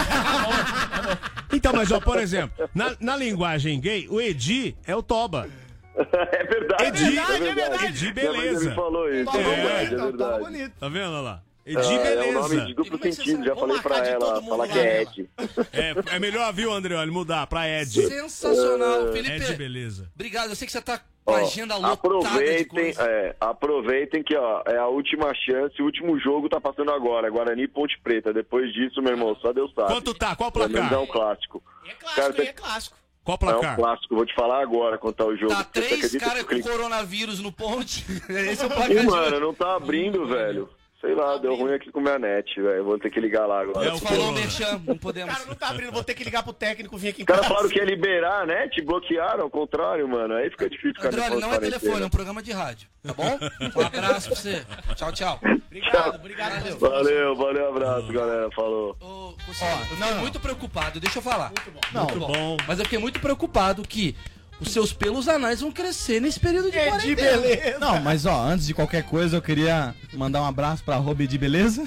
Então, mas ó, por exemplo, na, na linguagem gay, o Edi é o Toba. É verdade. Edi, é verdade. Edi, Minha mãe já beleza. falou isso. É verdade, é bonito, toba verdade. bonito. Tá vendo olha lá? É, Edi, é um nome de beleza. duplo é sentido, já falei pra ela. Falar que é né? Ed. É, é melhor, viu, André? Olha, mudar pra Ed. Sensacional. Ed, Felipe, beleza. obrigado. Eu sei que você tá com Ó, a agenda lotada aproveitem, é, aproveitem que ó, é a última chance, o último jogo tá passando agora, Guarani e Ponte Preta. Depois disso, meu irmão, só Deus sabe. Quanto tá? Qual o placar? É um clássico. É clássico, Cara, é clássico. Qual o É um placar? clássico, vou te falar agora quanto tá o jogo. Tá três caras com coronavírus no ponte. Esse é o placar mano, não tá abrindo, velho. Sei lá, deu ruim aqui com minha net, velho. Vou ter que ligar lá agora. É o Falou. Merchan, não podemos. Cara, não tá abrindo, vou ter que ligar pro técnico vir aqui em Os caras falaram que ia liberar a net, bloquearam, ao contrário, mano. Aí fica difícil ficar André, não é telefone, é um programa de rádio, tá bom? Um abraço pra você. Tchau, tchau. Obrigado, obrigado. Valeu. Valeu, valeu, abraço, galera. Falou. Ô, Cossielo, eu fiquei muito preocupado, deixa eu falar. Não, Muito bom. Mas eu fiquei muito preocupado que os seus pelos anais vão crescer nesse período de É de quarentena. beleza. Não, mas ó, antes de qualquer coisa, eu queria mandar um abraço pra Robe de Beleza.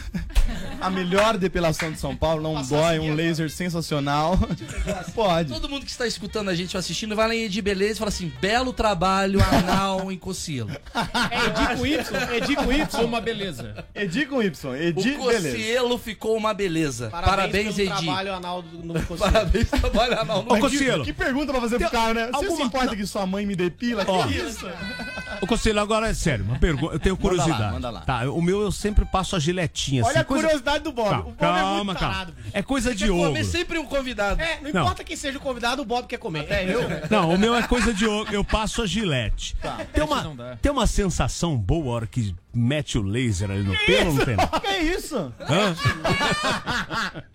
A melhor depilação de São Paulo, não dói, um laser sensacional. Pode. Todo mundo que está escutando a gente ou assistindo vai lá em Edi Beleza e fala assim: belo trabalho anal em Cossielo. É Edi com Y, Edi com Y. Uma beleza. Edi com Y, O Edi Beleza. Cossielo ficou uma beleza. Parabéns, pelo Edi. trabalho anal do, no Conselho. Parabéns, trabalho anal no Ô, Cossielo, Que pergunta pra fazer pro cara, né? Você alguma- se importa que sua mãe me depila? Ó. Que isso? Ô, Conselho, agora é sério, uma pergunta. Eu tenho Manda lá, curiosidade. manda lá. Tá, o meu eu sempre passo a giletinha. Olha assim, a coisa- curiosidade do Bob. Calma, o Bob é calma, muito calma. É coisa de Quer comer sempre um convidado. É, não Não. importa quem seja o convidado, o Bob quer comer. É eu. Não, o meu é coisa de ogro. Eu passo a gilete. Tem, não uma, tem uma sensação boa a hora que mete o laser ali no pelo, não tem? não? Que isso? Hã?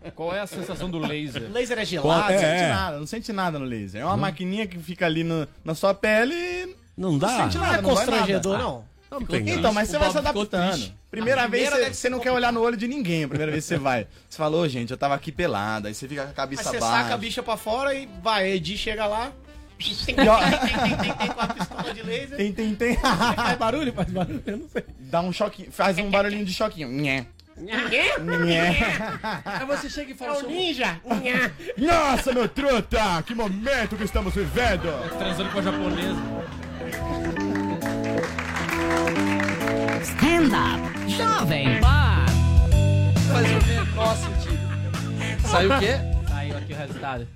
Qual é a sensação do laser? O laser é Não gelado. É, sente é. nada, não sente nada no laser. É uma maquininha que fica ali no- na sua pele e Não dá? sente Não nada, é não vai constrangedor, nada. não. Não tem Então, mas você O vai se adaptando. Primeira A vez você, você não quer olhar no olho de ninguém. A primeira vez que você vai. Você falou, gente, eu tava aqui pelada. Aí você fica com a cabeça você baixa. saca a bicha pra fora e vai. Edi chega lá. Tem, tem, tem, tem, tem, tem com a pistola de laser. Tem, tem, tem. Faz barulho? Faz barulho? Eu não sei. Dá um choquinho, faz um barulhinho de choquinho. Nhé. Aí você chega e É fala o ninja. Nhé. Nossa, meu truta! Que momento que estamos vivendo! Transando com a japonesa. Stand up, Jovem Pan. Faz o menor sentido. Saiu o quê? Saiu aqui o resultado.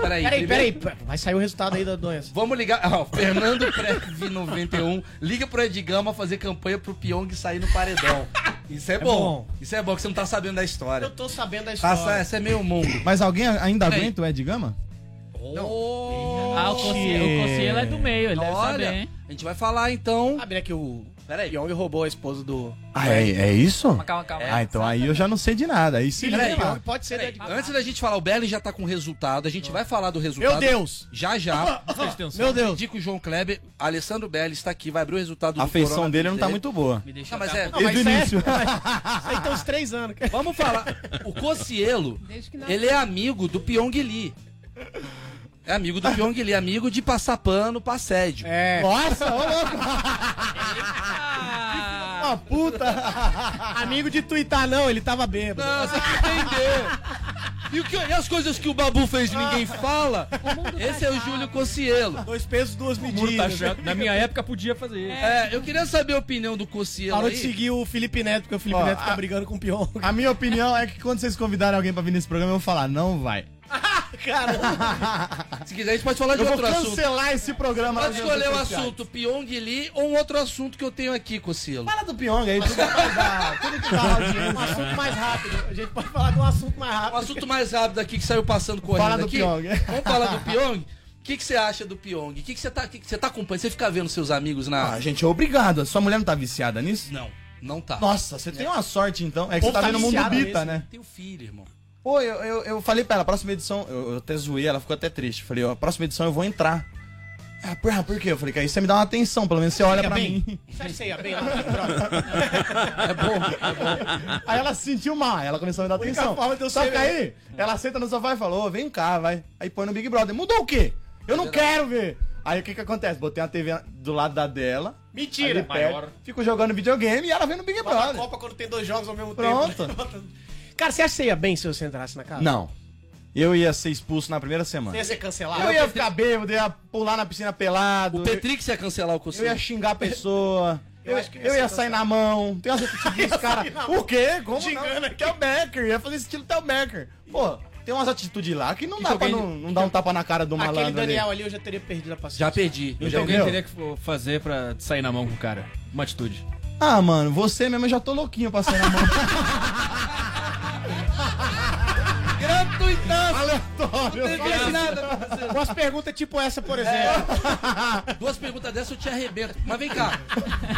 Peraí, Peraí, primeiro- peraí. Vai sair o resultado aí da doença. Vamos ligar. Ó, Fernando Prev 91. Liga pro Edgama fazer campanha pro Pyong sair no paredão. Isso é, bom. bom. Isso é bom que você não tá sabendo da história. Eu tô sabendo da história. essa é meio mundo. Mas alguém ainda Peraí. aguenta o Ed Gama? Ah, o Cossielo, é do meio, ele deve Olha, saber, hein? a gente vai falar então. Sabe, né, que o Peraí. Pyong roubou a esposa do... Ah, é, é isso? Calma, calma. Ah, então aí eu já não sei de nada. Aí sim, Peraí. Pode ser Peraí, Antes da gente falar, o Belly já tá com o resultado. A gente vai falar do resultado. Meu Deus! Já já. Meu Deus. Indica o João Kleber. Alessandro Belli está aqui, vai abrir o resultado do A feição dele não tá dele. muito boa. Me deixa Não, mas cá, é. Não, mas Desde o início. é... Isso aí tem uns três anos. Vamos falar. O Cocielo, ele é amigo do Pyong Lee. É amigo do Pyong Lee, amigo de passar pano pra assédio. É. Nossa, ô louco! Uma puta! Amigo de tuitar, não, ele tava bêbado. Não, você tem que entender. E, o que- e as coisas que o Babu fez e ninguém fala? Esse é o Júlio Cocielo. Dois pesos, duas tá medidas. chato. Na minha época podia fazer. É, eu queria saber a opinião do Cocielo Parou aí. de seguir o Felipe Neto, porque o Felipe Ó, Neto fica a- brigando com o Pyong. A minha opinião é que quando vocês convidarem alguém pra vir nesse programa, eu vou falar, não vai. Cara, Se quiser, a gente pode falar de Eu vou outro assunto. cancelar esse programa. Pode escolher o assunto Pyong Lee ou um outro assunto que eu tenho aqui, Cocielo. Fala do Pyong aí, tudo que dar, tudo que dá audiência. um assunto mais rápido. A gente pode falar de um assunto mais Um rápido. assunto mais rápido aqui que saiu passando correndo Fala do aqui. Pyong. Vamos falar do Pyong? O que, que você acha do Pyong? O que, que você tá, que que você tá acompanhando? Você fica vendo seus amigos na. Ah, gente, obrigado. Sua mulher não tá viciada nisso? Não, não tá. Nossa, você tem uma sorte então. É que Pô, você tá tá vendo o mundo bita, né? Tem o filho, irmão. Pô, eu, eu, eu falei pra ela, próxima edição, eu, eu até zoei, ela ficou até triste. Falei, ó, próxima edição eu vou entrar. Ah, por, ah, por quê? Eu falei, que aí você me dá uma atenção, pelo menos você olha pra bem? mim. Você acha que você ia bem no Big? É bom, é bom. Aí ela se sentiu mal, ela começou a me dar atenção. Só que aí, ela senta no sofá e falou, vem cá, vai. Aí põe no Big Brother. Mudou o quê? Eu não quero ver. Aí o que que acontece? Botei uma TV do lado da dela. Mentira. perto, Fico jogando videogame e ela vendo Big Bota a Brother. Copa quando tem dois jogos ao mesmo Pronto. tempo. Cara, você acha que você ia bem se você entrasse na casa? Não. Eu ia ser expulso na primeira Você semana. ia ser cancelado? Eu ia ficar bêbado, ia pular na piscina pelado. O Petrix ia cancelar o Eu Cocielo. ia xingar a pessoa. Eu Eu, acho que ia eu ia sair na mão. Tem umas atitudes dos caras. O quê? Como Xingando não? aqui. Theo Becker. Ia fazer esse estilo Theo Becker. Pô, tem umas atitudes lá que não dá pra não, não dar um tapa na cara do Aquele malandro ali. Daniel ali eu já teria perdido a paciência. Já perdi. O que alguém teria que fazer pra sair na mão com o cara? Uma atitude. Ah, mano, você mesmo eu já tô louquinho pra sair na mão. Gratuitaço! Aleatório. Não nada pra fazer. Umas perguntas tipo essa, por exemplo. Duas perguntas dessas eu te arrebento. Mas vem cá.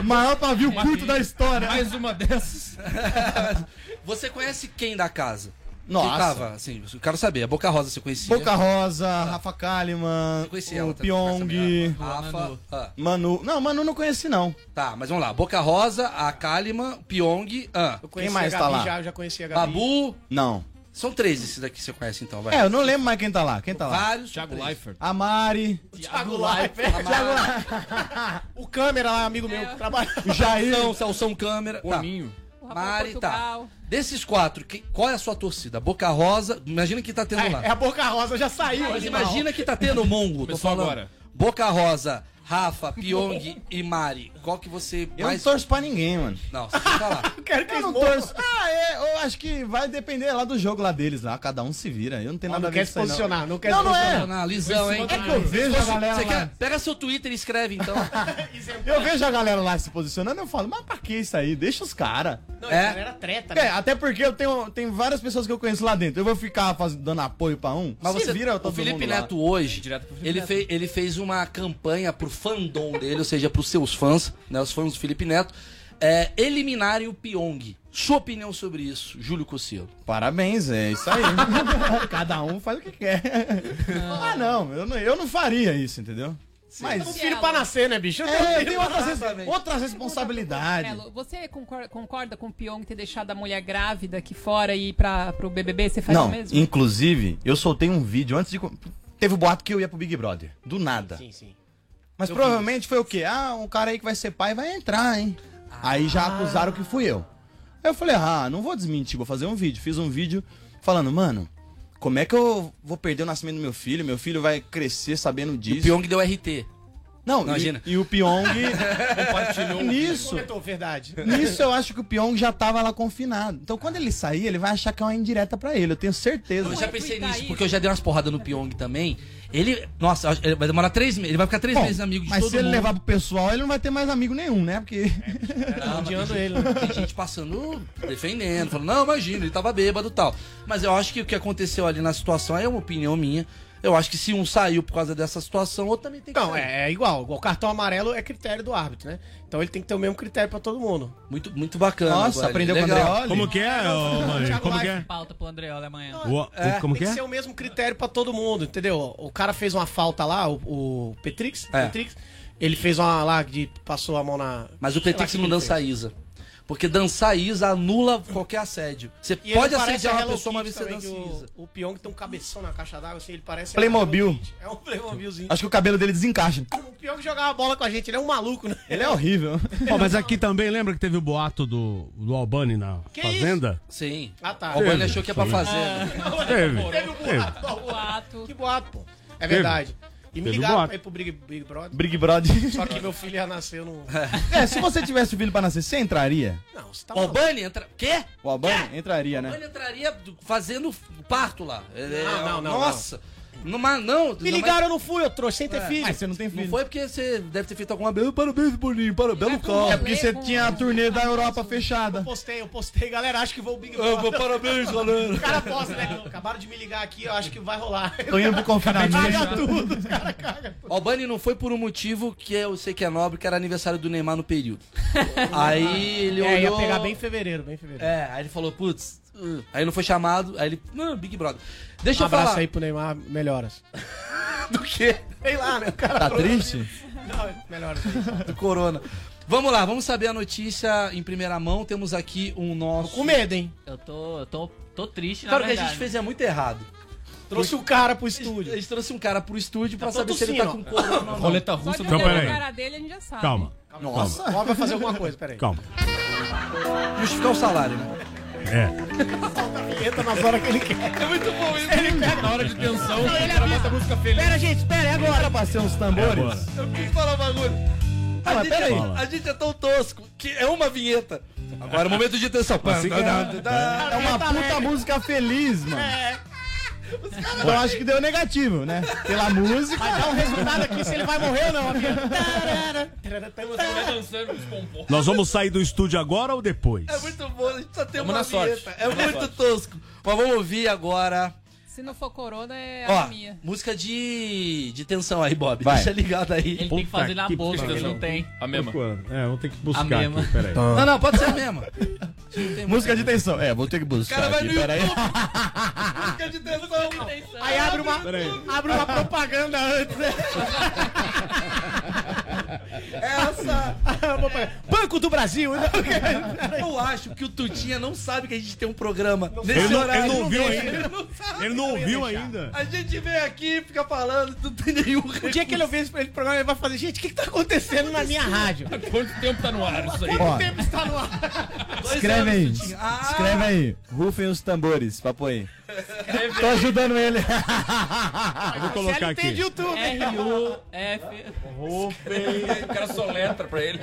O maior pavio curto da história. Mais uma dessas. Você conhece quem da casa? Nossa. Quem tava? Assim, eu quero saber. A Boca Rosa você conhecia? Boca Rosa, Rafa Kalimann, o Pyong, Rafa. Ah, Manu. Não, Manu não conheci não. tá, mas vamos lá. Boca Rosa, a Kalimann, Pyong, ah, Eu conheci mais a tá Gabi lá? já, eu já conheci a Gabi. Babu. Não. São três esses daqui que você conhece então, vai. É, eu não lembro mais quem tá lá. Quem tá lá? Vários. Thiago três. Leifert. A Mari, Thiago Leifert. O câmera lá, amigo meu, que trabalha. o Jair. São, Celção Câmera. Tá. Hominho. O Mari, tá. Portugal. Desses quatro, que- qual é a sua torcida? Boca Rosa, imagina que tá tendo lá. É, é a Boca Rosa, já saiu. Mas animal. imagina que tá tendo Mongo, tô Começou falando. agora. Boca Rosa, Rafa, Pyong e Mari. Qual que você Eu mais... não torço pra ninguém, mano. Não, você tem que falar. Eu quero que Eu não morram. torço. Ah, é, eu acho que vai depender lá do jogo lá deles lá. Cada um se vira. Eu não tenho nada não a ver quer com se isso aí, posicionar, não quer Não, se não é. posicionar. Na lisão, hein? É que eu vejo a galera Você lá. quer? Pega seu Twitter e escreve, então. Eu vejo a galera lá se posicionando eu falo, mas pra que isso aí? Deixa os caras. Não, É? isso era treta, É, né? até porque eu tenho, tem várias pessoas que eu conheço lá dentro. Eu vou ficar faz- dando apoio pra um. Mas se você vira o todo Felipe mundo lá. Neto hoje, Direto pro Felipe ele, Neto. fez, ele fez uma campanha pro fandom dele, ou seja, pros seus fãs, né, os fãs do Felipe Neto, é, eliminarem o Pyong. Sua opinião sobre isso, Júlio Cossielo? Parabéns, é isso aí. Cada um faz o que quer. Ah, não, eu não, eu não faria isso, entendeu? Mas Um filho pra nascer, né, bicho? Eu tenho é, um pra outras, res- outras responsabilidades. Você concorda, concorda com o Pyong ter deixado a mulher grávida aqui fora e ir pra, pro BBB? Você faz Não, o mesmo? inclusive, eu soltei um vídeo antes de. Teve o boato que eu ia pro Big Brother. Do nada. Sim, sim. Mas Eu provavelmente foi o quê? Ah, um cara aí que vai ser pai vai entrar, hein? Aí já acusaram que fui eu. Aí eu falei, ah, não vou desmentir, vou fazer um vídeo. Fiz um vídeo falando, mano, como é que eu vou perder o nascimento do meu filho? Meu filho vai crescer sabendo E o disso. Pyong deu RT. Não, Imagina. E, e o Pyong Compartilhou. nisso. Comentou, verdade. Nisso eu acho que o Pyong já tava lá confinado. Então quando ele sair, ele vai achar que é uma indireta pra ele. Eu tenho certeza. Eu já pensei nisso, porque eu já dei umas porradas no Pyong também. Ele, nossa, ele vai demorar três meses. Ele vai ficar três Bom, meses amigo de mas todo se ele mundo. levar pro pessoal, ele não vai ter mais amigo nenhum, né? Porque. Não, mas odiando tem ele, gente- Tem gente passando, defendendo, falando, não, imagina, ele tava bêbado e tal. Mas eu acho que o que aconteceu ali na situação é uma opinião minha. Eu acho que se um saiu por causa dessa situação, outro também tem que Não, sair. é, é igual. O cartão amarelo é critério do árbitro, né? Então ele tem que ter o mesmo critério pra todo mundo. Muito, muito bacana. Nossa, Guarani, aprendeu com o legal. Andreoli? Como que é, ô, Marinho? Como que é? Pauta pro Andreola amanhã. O- o- É, como que tem é? que ser o mesmo critério pra todo mundo, entendeu? O cara fez uma falta lá, o, o Petrix, É. Petrix, ele fez uma lá de passou a mão na. Mas o sei lá Petrix que não ele dança a. Isa. Porque dançar Isa anula qualquer assédio. Você E pode assediar uma pessoa, mas você dança que a Isa. o, o Pyong tem um cabeção na caixa d'água, assim, ele parece. Playmobil. É um Playmobilzinho. Acho que o cabelo dele desencaixa. O Pyong jogava bola com a gente, ele é um maluco, né? Ele é horrível. Mas aqui também, lembra que teve o boato do, do Albani na Que Fazenda? Sim. Ah, tá. O Albani Teve, achou que é pra teve. fazer. Teve. Teve o Teve. boato. Boato. Que boato, pô. É Teve. E me Teve ligaram pra ir pro Big, Big Brother. Big Brother. Só que meu filho ia nascer, eu não. É, se você tivesse filho pra nascer, você entraria? Não, você tá O Albani entra. Quê? O Albani entraria, O né? Albani entraria fazendo parto lá. Ele- Não, não, não, Nossa. Não, mas não. Me ligaram, eu não fui, eu trouxe sem ter É, filho. Mas você não tem Não filho. foi porque você deve ter feito alguma bela. Parabéns, Boninho. Parabéns, belo É carro. porque você tinha a turnê da Europa Eu fechada. postei, eu postei, galera, acho que vou o Big Brother. Parabéns, galera. O cara posta, né? Acabaram de me ligar aqui, eu acho que vai rolar. Tô indo pro confinamento. Caga tudo, os caras cagam. O Albani não foi por um motivo que eu sei que é nobre, que era aniversário do Neymar no período. aí ele É, ia olhou... pegar bem em fevereiro, bem em fevereiro. É, aí ele falou, putz... uh. Aí não foi chamado, aí ele... Não, Big Brother. Deixa um eu abraço falar... aí pro Neymar, melhoras. Do quê? Sei lá, né? O cara Tá triste? Não, melhoras. Do Corona. Vamos lá, vamos saber a notícia em primeira mão. Temos aqui um nosso... Com medo, hein? Eu tô, eu tô, tô triste, na Cara, o que a verdade. gente fez é muito errado. Trouxe o cara pro A estúdio. gente trouxe um cara pro estúdio pra Tá saber se ele tá tossindo, com corona ou não. Roleta Só russa de do Então, peraí. cara dele, a gente já sabe. Calma, Nossa. O Bob vai fazer alguma coisa, peraí. calma. Justificar o salário, né? É. Entra nas horas que ele quer. É muito bom isso. Ele pega. Na hora de tensão, Não, ele cara avisa. a música feliz. Pera, gente, espera, é agora. Era pra ser uns tambores? Eu quis falar um bagulho. A, mas gente é, a gente é tão tosco que é uma vinheta. Agora, momento de tensão. Assim É uma puta música feliz, mano. Eu acho que deu negativo, né? Pela música. Vai dar um resultado aqui se ele vai morrer ou não. Nós vamos sair do estúdio agora ou depois? É muito bom, a gente só tem Vamos uma na sorte. É muito tosco. Mas vamos ouvir agora. Se não for corona, é Ó, anemia. música de, de tensão aí, Bob. Vai. Deixa ligado aí. Ele tem que fazer na bolsa, ele não tem. A mesma. É, vou ter que buscar A mesma. aqui, peraí. Não, não, pode ser mesmo. Música de tensão. É, vou ter que O buscar cara vai aqui, no peraí. Música de tensão. Aí abre uma, abre uma propaganda antes, né? Essa. Banco do Brasil. né? Eu acho que o Tutinha não sabe que a gente tem um programa nesse Ele não, horário. ele não ouviu deixa. ainda. Ele não sabe. Ele não ouviu ainda. A gente vem aqui, fica falando, não tem nenhum O dia que ele ouvir esse programa, ele vai fazer, gente, o que, que tá acontecendo na minha rádio? Há quanto tempo tá no ar isso aí? Quanto tempo está no ar? Escreve aí. Ah, Escreve aí. Rufem os tambores, papo aí. Tô ajudando ele. Eu vou colocar CLT de aqui. YouTube. R-U-F. O cara soletra pra ele.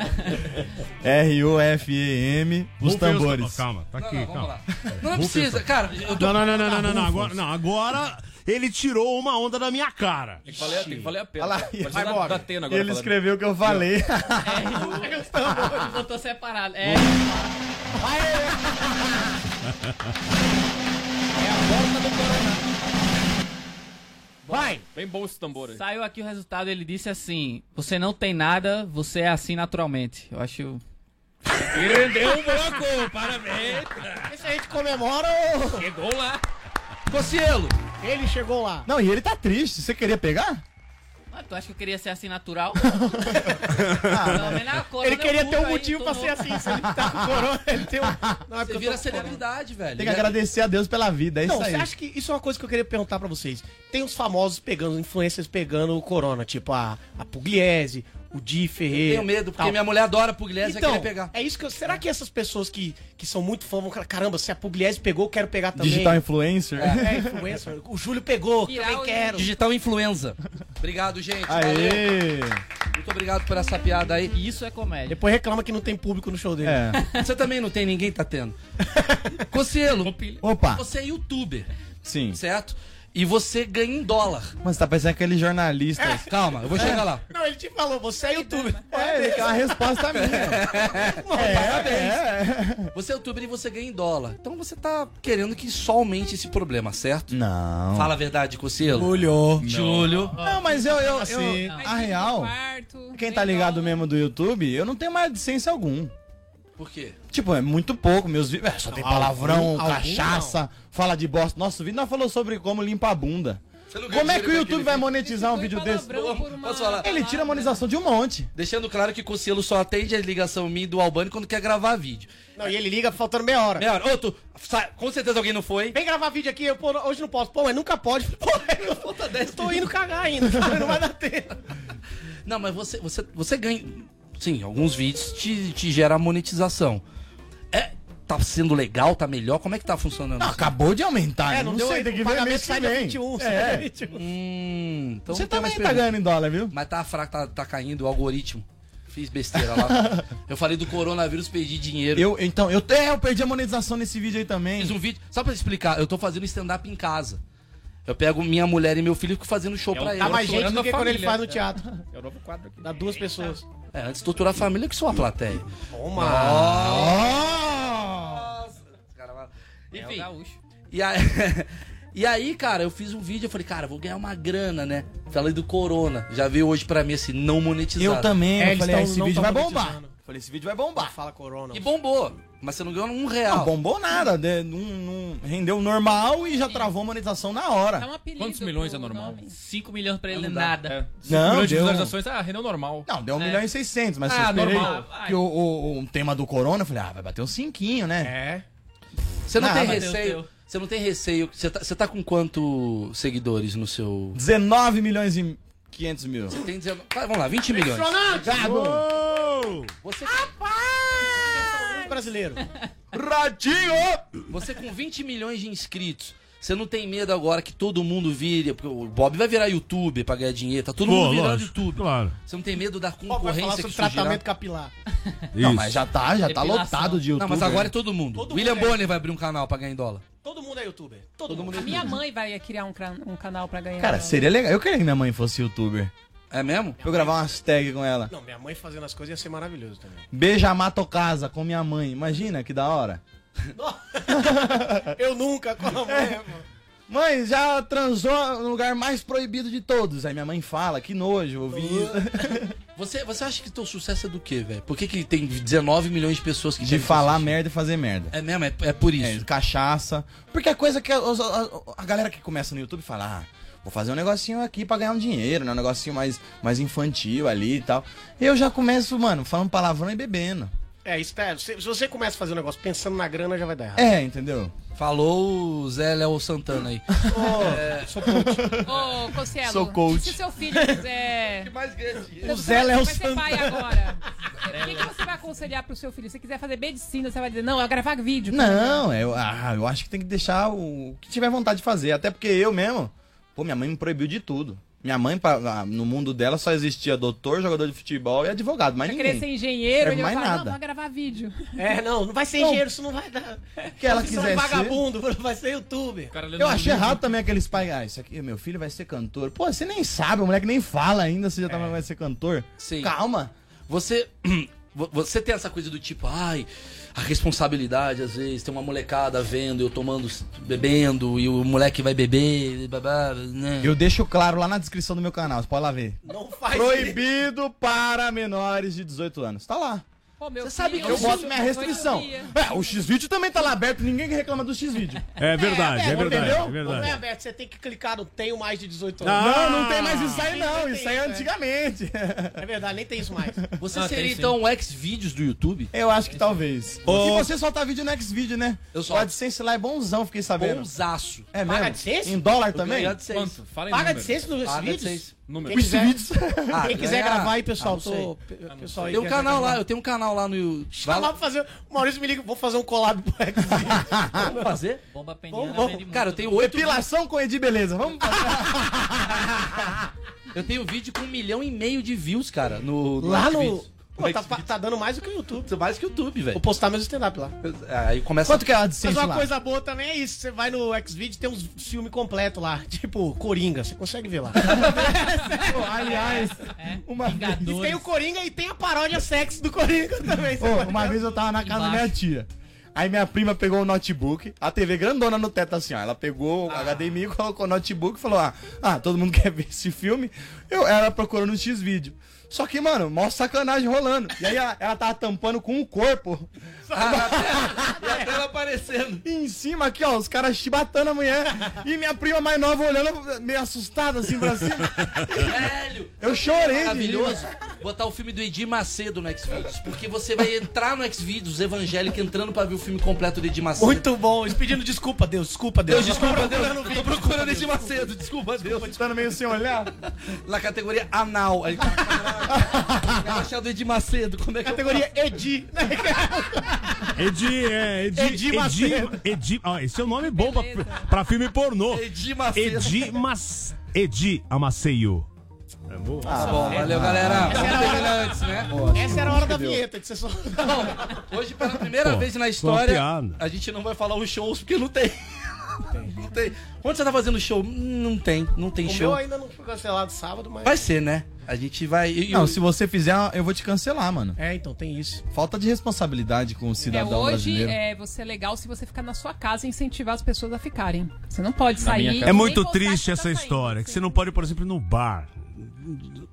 R-U-F-E-M, os Rufem os- tambores. Calma, tá aqui, calma. lá. Não, não precisa, cara. Eu tô... Não, não, não, não, não, não, não, agora, não, agora ele tirou uma onda da minha cara. Tem que valer, tem que valer a pena. Olha lá, Parecendo vai da- embora. da Atena agora. ele falando. escreveu o que eu falei. R-U. Botou separado. É. Vai. Bem bom esse tambor aí. Saiu aqui o resultado, ele disse assim: Você não tem nada, você é assim naturalmente. Eu acho. E rendeu um bloco, parabéns. Esse a gente comemora ou... Chegou lá. Cocielo. Ele chegou lá. Não, e ele tá triste. Você queria pegar? Ah, tu acha que eu queria ser assim natural? Pelo menos a corona Ele queria eu ter um aí, motivo tô pra ser assim. Se ele tá com corona, ele tem um... Não, é Você eu vira celebridade, velho. Tem que agradecer a Deus pela vida, é Não, isso você aí. acha que isso é uma coisa que eu queria perguntar pra vocês? Tem os famosos pegando, influencers pegando o corona, tipo a, a Pugliese, o Di Ferreira. Tenho medo, porque tal. minha mulher adora Pugliese e Então, querer pegar. é isso que eu, será que essas pessoas que, que são muito fãs vão falar, caramba, se a Pugliese pegou, eu quero pegar também. Digital influencer. É, influencer. O Júlio pegou, Tirar também quero. Digital influenza. Obrigado, gente. Valeu. Aê! Muito obrigado por essa piada aí. Isso é comédia. Depois reclama que não tem público no show dele. É. Você também não tem, ninguém tá tendo. Cocielo, Opa. você é youtuber, Sim. certo? E você ganha em dólar. Mas tá parecendo aquele jornalista. Calma, eu vou chegar lá. Não, ele te falou, você é youtuber. É, ele quer uma resposta minha. Parabéns. Você é youtuber e você ganha em dólar. Então você tá querendo que só aumente esse problema, certo? Não. Fala a verdade, Cocielo. Julio. Júlio. Não, mas eu, eu, eu Assim. a real, quem tá ligado mesmo do YouTube, eu não tenho mais licença algum. Por quê? Tipo, é muito pouco. Meus vídeos. É, só tem palavrão, Algum- algum cachaça, fala de bosta. Nosso vídeo nós falou sobre como limpar a bunda. Não Como é que o YouTube vai monetizar um vídeo desse? uma? Ele tira a monetização de um monte. Deixando claro que Cocielo só atende a ligação minha do Albani quando quer gravar vídeo. Não, e ele liga faltando meia hora. Meia hora. Ô, tu, com certeza alguém não foi. Vem gravar vídeo aqui, eu, pô, hoje não posso. Pô, mas nunca pode. Pô, eu Falta 10 tô indo cagar ainda, não vai dar tempo. Não, mas você, você, você ganha. Sim, alguns vídeos te, te gera monetização. É. Tá sendo legal, tá melhor? Como é que tá funcionando? Não, acabou de aumentar. É, né? não, não deu sei, tem que o ver pagamento mês que vem. 21, sai É. dia 21. Hum, então Você também tá ganhando em dólar, viu? Mas tá fraco, tá, tá caindo o algoritmo. Fiz besteira lá. eu falei do coronavírus, perdi dinheiro. Eu, então, eu, é, eu perdi a monetização nesse vídeo aí também. Fiz um vídeo. Só pra explicar, eu tô fazendo stand-up em casa. Eu pego minha mulher e meu filho e fico fazendo show pra eles. Dá mais gente do que quando ele faz no teatro. É o novo quadro aqui. Dá duas pessoas. É, antes de torturar a família que sou a plateia. Toma. Nossa, cara, É o Enfim, gaúcho. e aí, e aí, cara, eu fiz um vídeo, eu falei, cara, vou ganhar uma grana, né? Falei do Corona. Já veio hoje pra mim assim, não monetizado. Eu também, É, eu falei, tão- esse vídeo vai bombar. Falei, esse vídeo vai bombar. Fala corona. E bombou. Mas você não ganhou um Não real. bombou nada, né? não, não rendeu normal e já travou a monetização na É hora. um apelido Quantos milhões é normal? nome. 5 milhões pra ele Não é dá. nada. É. 5 Não, milhões de deu- visualizações, ah, rendeu normal. Não, deu 1 É. milhão e 600, mas Ah, eu esperei normal. que o, o, o tema do corona, eu falei, ah, vai bater uns cinquinho, né? É. Você não Não, tem receio. Você não tem receio. Você tá, você tá com quantos seguidores no seu. 19 milhões e 500 mil. Tem 19... Vai, vamos lá, 20 milhões. Obrigado! Você, brasileiro. Ratinho! você com 20 milhões de inscritos. Você não tem medo agora que todo mundo vire. Porque o Bob vai virar youtuber pra ganhar dinheiro. Tá todo Pô, mundo virando lógico, youtuber. claro. Você não tem medo da Pô, vai falar concorrência sobre que surgirá? tratamento capilar. Não, Isso. mas já tá, já tá Depilação. lotado de Não, YouTube. mas agora é todo mundo. Todo William mundo é. Bonner vai abrir um canal pra ganhar em dólar. Todo mundo é youtuber. Todo, Todo mundo. mundo A minha mãe vai criar um, cra- um canal pra ganhar. Cara, seria legal. Eu queria que minha mãe fosse youtuber. É mesmo? Pra eu gravar umas tags com ela. Não, minha mãe fazendo as coisas ia ser maravilhoso também. Beija, mato casa com minha mãe. Imagina que da hora. Eu nunca com a mãe, mano. Mãe, já transou no lugar mais proibido de todos. Aí minha mãe fala, que nojo, ouvi isso. Você, você acha que teu sucesso é do quê, velho? Por que, que tem 19 milhões de pessoas que De falar assistir? merda e fazer merda. É mesmo? É, é por É, isso. cachaça. Porque a coisa que a, a- a galera que começa no YouTube fala, ah, vou fazer um negocinho aqui pra ganhar um dinheiro, né? Um negocinho mais, mais infantil ali e tal. Eu já começo, mano, falando palavrão e bebendo. É, isso tá. Se, se você começa a fazer um negócio pensando na grana, já vai dar errado. É, entendeu? Falou o Zé Léo Santana aí. É, Sou coach. Ô, Cossielo, Sou coach. se seu filho quiser... mais grande. O Zé Léo vai ser Santana. pai agora. O que, que você vai aconselhar pro seu filho? Se quiser fazer medicina, você vai dizer, não, é gravar vídeo. Não, eu, ah, eu acho que tem que deixar o, o que tiver vontade de fazer. Até porque eu mesmo, pô, minha mãe me proibiu de tudo. Minha mãe, no mundo dela, só existia doutor, jogador de futebol e advogado, mas querer ninguém. ser engenheiro, mais falar, nada. não, vai gravar vídeo. É, não, não vai ser Não. engenheiro, isso não vai dar. que ela quiser ser. vagabundo, vai ser youtuber. Eu achei errado também aqueles pais, ah, isso aqui, meu filho vai ser cantor. Pô, você nem sabe, o moleque nem fala ainda, você já tá É. vai ser cantor. Sim. Calma. Você, vo- você tem essa coisa do tipo, ai, a responsabilidade, às vezes, tem uma molecada vendo, eu tomando, bebendo, e o moleque vai beber, babá, né? Eu deixo claro lá na descrição do meu canal, você pode lá ver. Não faz Proibido para menores de 18 anos. Tá lá. Pô, meu Você sabe filho, que Eu boto minha restrição. É, o X-Vídeo também tá lá aberto, ninguém reclama do X-Vídeo. É verdade, é, É, verdade, entendeu? é Não é verdade. aberto, você tem que clicar no tenho mais de 18 Ah, anos. Não, não tem mais isso aí não, isso aí é é. antigamente. É verdade, nem tem isso mais. Você Ah, seria sim. então o ex-vídeos do YouTube? Eu acho que talvez. E você soltar vídeo no X-Vídeo, né? Eu O solto. AdSense lá é bonzão, fiquei sabendo. Bonzaço. É Paga mesmo? AdSense? Em dólar Eu também? AdSense. Quanto? Fala em Paga senso nos Paga vídeos? AdSense. Número. Quem quiser. Ah, quem quiser ganhar- gravar aí, Ah, pessoal, sei. tô, pessoal aí Tem um canal lá, eu tenho um canal lá no YouTube. Vai Vai lá pra fazer. O Maurício me liga, vou fazer um collab pro X. Vamos fazer? Bomba peniana Vamos, muito. Cara, eu tenho oito Depilação com Edi Beleza, vamos fazer. Eu tenho vídeo com um milhão e meio de views, cara, no, Lá no. Xvideos. Pô, tá, tá dando mais do que o YouTube. Mais que o YouTube, velho. Vou postar meus stand-up lá. Aí começa. Quanto que é a Mas AdSense uma lá? coisa boa também é isso. Você vai no Xvideos tem uns filmes completos lá. Tipo, Coringa. Você consegue ver lá. Pô, aliás, uma vez... E tem o Coringa e tem a paródia sexy do Coringa também. você Ô, pode uma ver. vez eu tava na casa da minha tia. Aí minha prima pegou o notebook, a TV grandona no teto assim, ó. Ela pegou o HDMI, colocou o notebook e falou: ah, ah, todo mundo quer ver esse filme. Eu, ela procurou no X-Vídeo. Só que, mano, mó sacanagem rolando. E aí ela, ela tava tampando com o corpo. E a tela aparecendo. E em cima aqui, ó, os caras chibatando a mulher. E minha prima mais nova olhando, meio assustada assim pra cima. Velho! Eu chorei de rir. Maravilhoso. Botar o filme do Edir Macedo no Xvideos. Porque você vai entrar no Xvideos evangélico entrando pra ver o filme completo do Edir Macedo. Muito bom. Eles pedindo desculpa, Deus. Desculpa, Deus. Deus, desculpa, Deus. o Tô procurando Edir Macedo. Desculpa, Deus. Estando meio sem olhar. Na categoria anal. Aí, Vai achar do Edir Macedo. Como é que eu Categoria Edi. Edi, é, Edi, Edi Edi. Edi, ó, esse é o nome bom pra, pra filme pornô. Edir Macedo. Edi, mas, Edi Amaceio. Tá bom, valeu, galera. Vamos terminar antes, né? Essa era a hora da vinheta. De ser só... Hoje, pela primeira Pô, vez na história, a gente não vai falar os shows porque não tem. Não tem. Onde você tá fazendo show? Hum, Não tem, não tem O show. meu ainda não foi cancelado sábado, mas... Vai ser, né? A gente vai. e- e Não, o- se você fizer, eu vou te cancelar, mano. É, então tem isso. Falta de responsabilidade com o É, cidadão hoje brasileiro. é você é legal se você ficar na sua casa e incentivar as pessoas a ficarem. Você não pode sair. É muito triste essa tá história, que você não pode, por exemplo, ir no bar.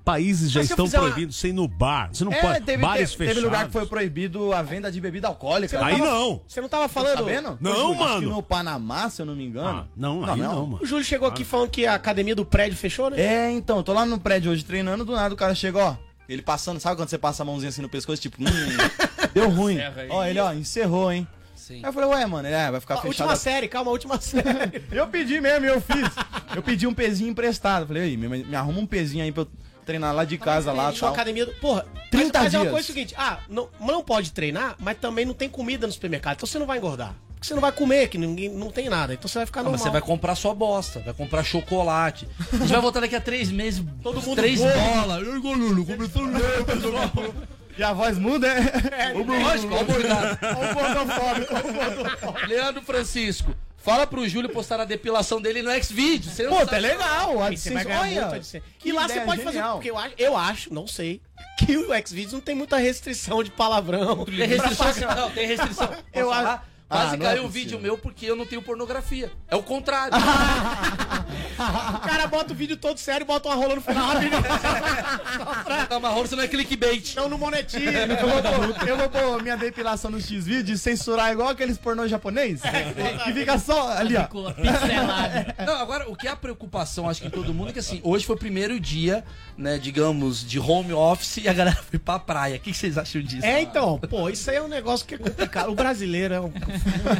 Países já estão fizer uma- ir no bar. Você não É, pode. teve, Bares teve, fechados. teve lugar que foi proibido a venda de bebida alcoólica. Aí não. Você não tava Tá falando... sabendo? Não, Ô, Júlio, Acho que mano. no Panamá, se eu não me engano. Ah, não, aí não, mano. O Júlio chegou aqui falando que a academia do prédio fechou, né? É, então, tô lá no prédio hoje treinando, do nada o cara chega, ó. Ele passando, sabe quando você passa a mãozinha assim no pescoço, tipo, hum, deu ruim. Ó, ele, ó, encerrou, hein? Sim. Aí eu falei, ué, mano, ele é, vai ficar A fechado. última série, calma, última série. Eu pedi mesmo, eu fiz. Eu pedi um pezinho emprestado. Falei, aí, me, me arruma um pezinho aí pra eu treinar lá de casa lá, Deixou a tal. academia. Porra, 30 mas, mas é uma dias. coisa seguinte, ah, não, não pode treinar, mas também não tem comida no supermercado, então você não vai engordar. Porque você não vai comer, que ninguém não tem nada, então você vai ficar Ah, normal. mas você vai comprar sua bosta, vai comprar chocolate. A gente vai voltar daqui a três meses, Todo mundo três bolas. Eu engolo, começou E a voz muda, é? Lógico, ó o Morgado. Ó o gordofóbico, ó o gordofóbico. Leandro Francisco, fala pro Júlio postar a depilação dele no não Pô, tá legal. Aí você vai ganhar Olha, muito AdSense. que E lá você pode fazer. Porque eu acho, eu acho, não sei, que o Xvideos não tem muita restrição de palavrão. Tem restrição? Não, tem restrição. Eu acho- Quase Ah, não é caiu um vídeo meu porque eu não tenho pornografia. É o contrário. O cara bota o vídeo todo sério e bota uma rola no final rapidinho. tá marrom, você não é clickbait. Não, no monetinho. Eu vou, pôr, eu vou pôr minha depilação no X-Vídeo e censurar igual aqueles pornô japonês. que fica só ali, ó. Pincelado. Não, agora, o que é a preocupação, acho que em todo mundo, é que assim, hoje foi o primeiro dia, né, digamos, de home office e a galera foi pra praia. O que vocês acham disso? É, então, pô, isso aí é um negócio que é complicado. O brasileiro é um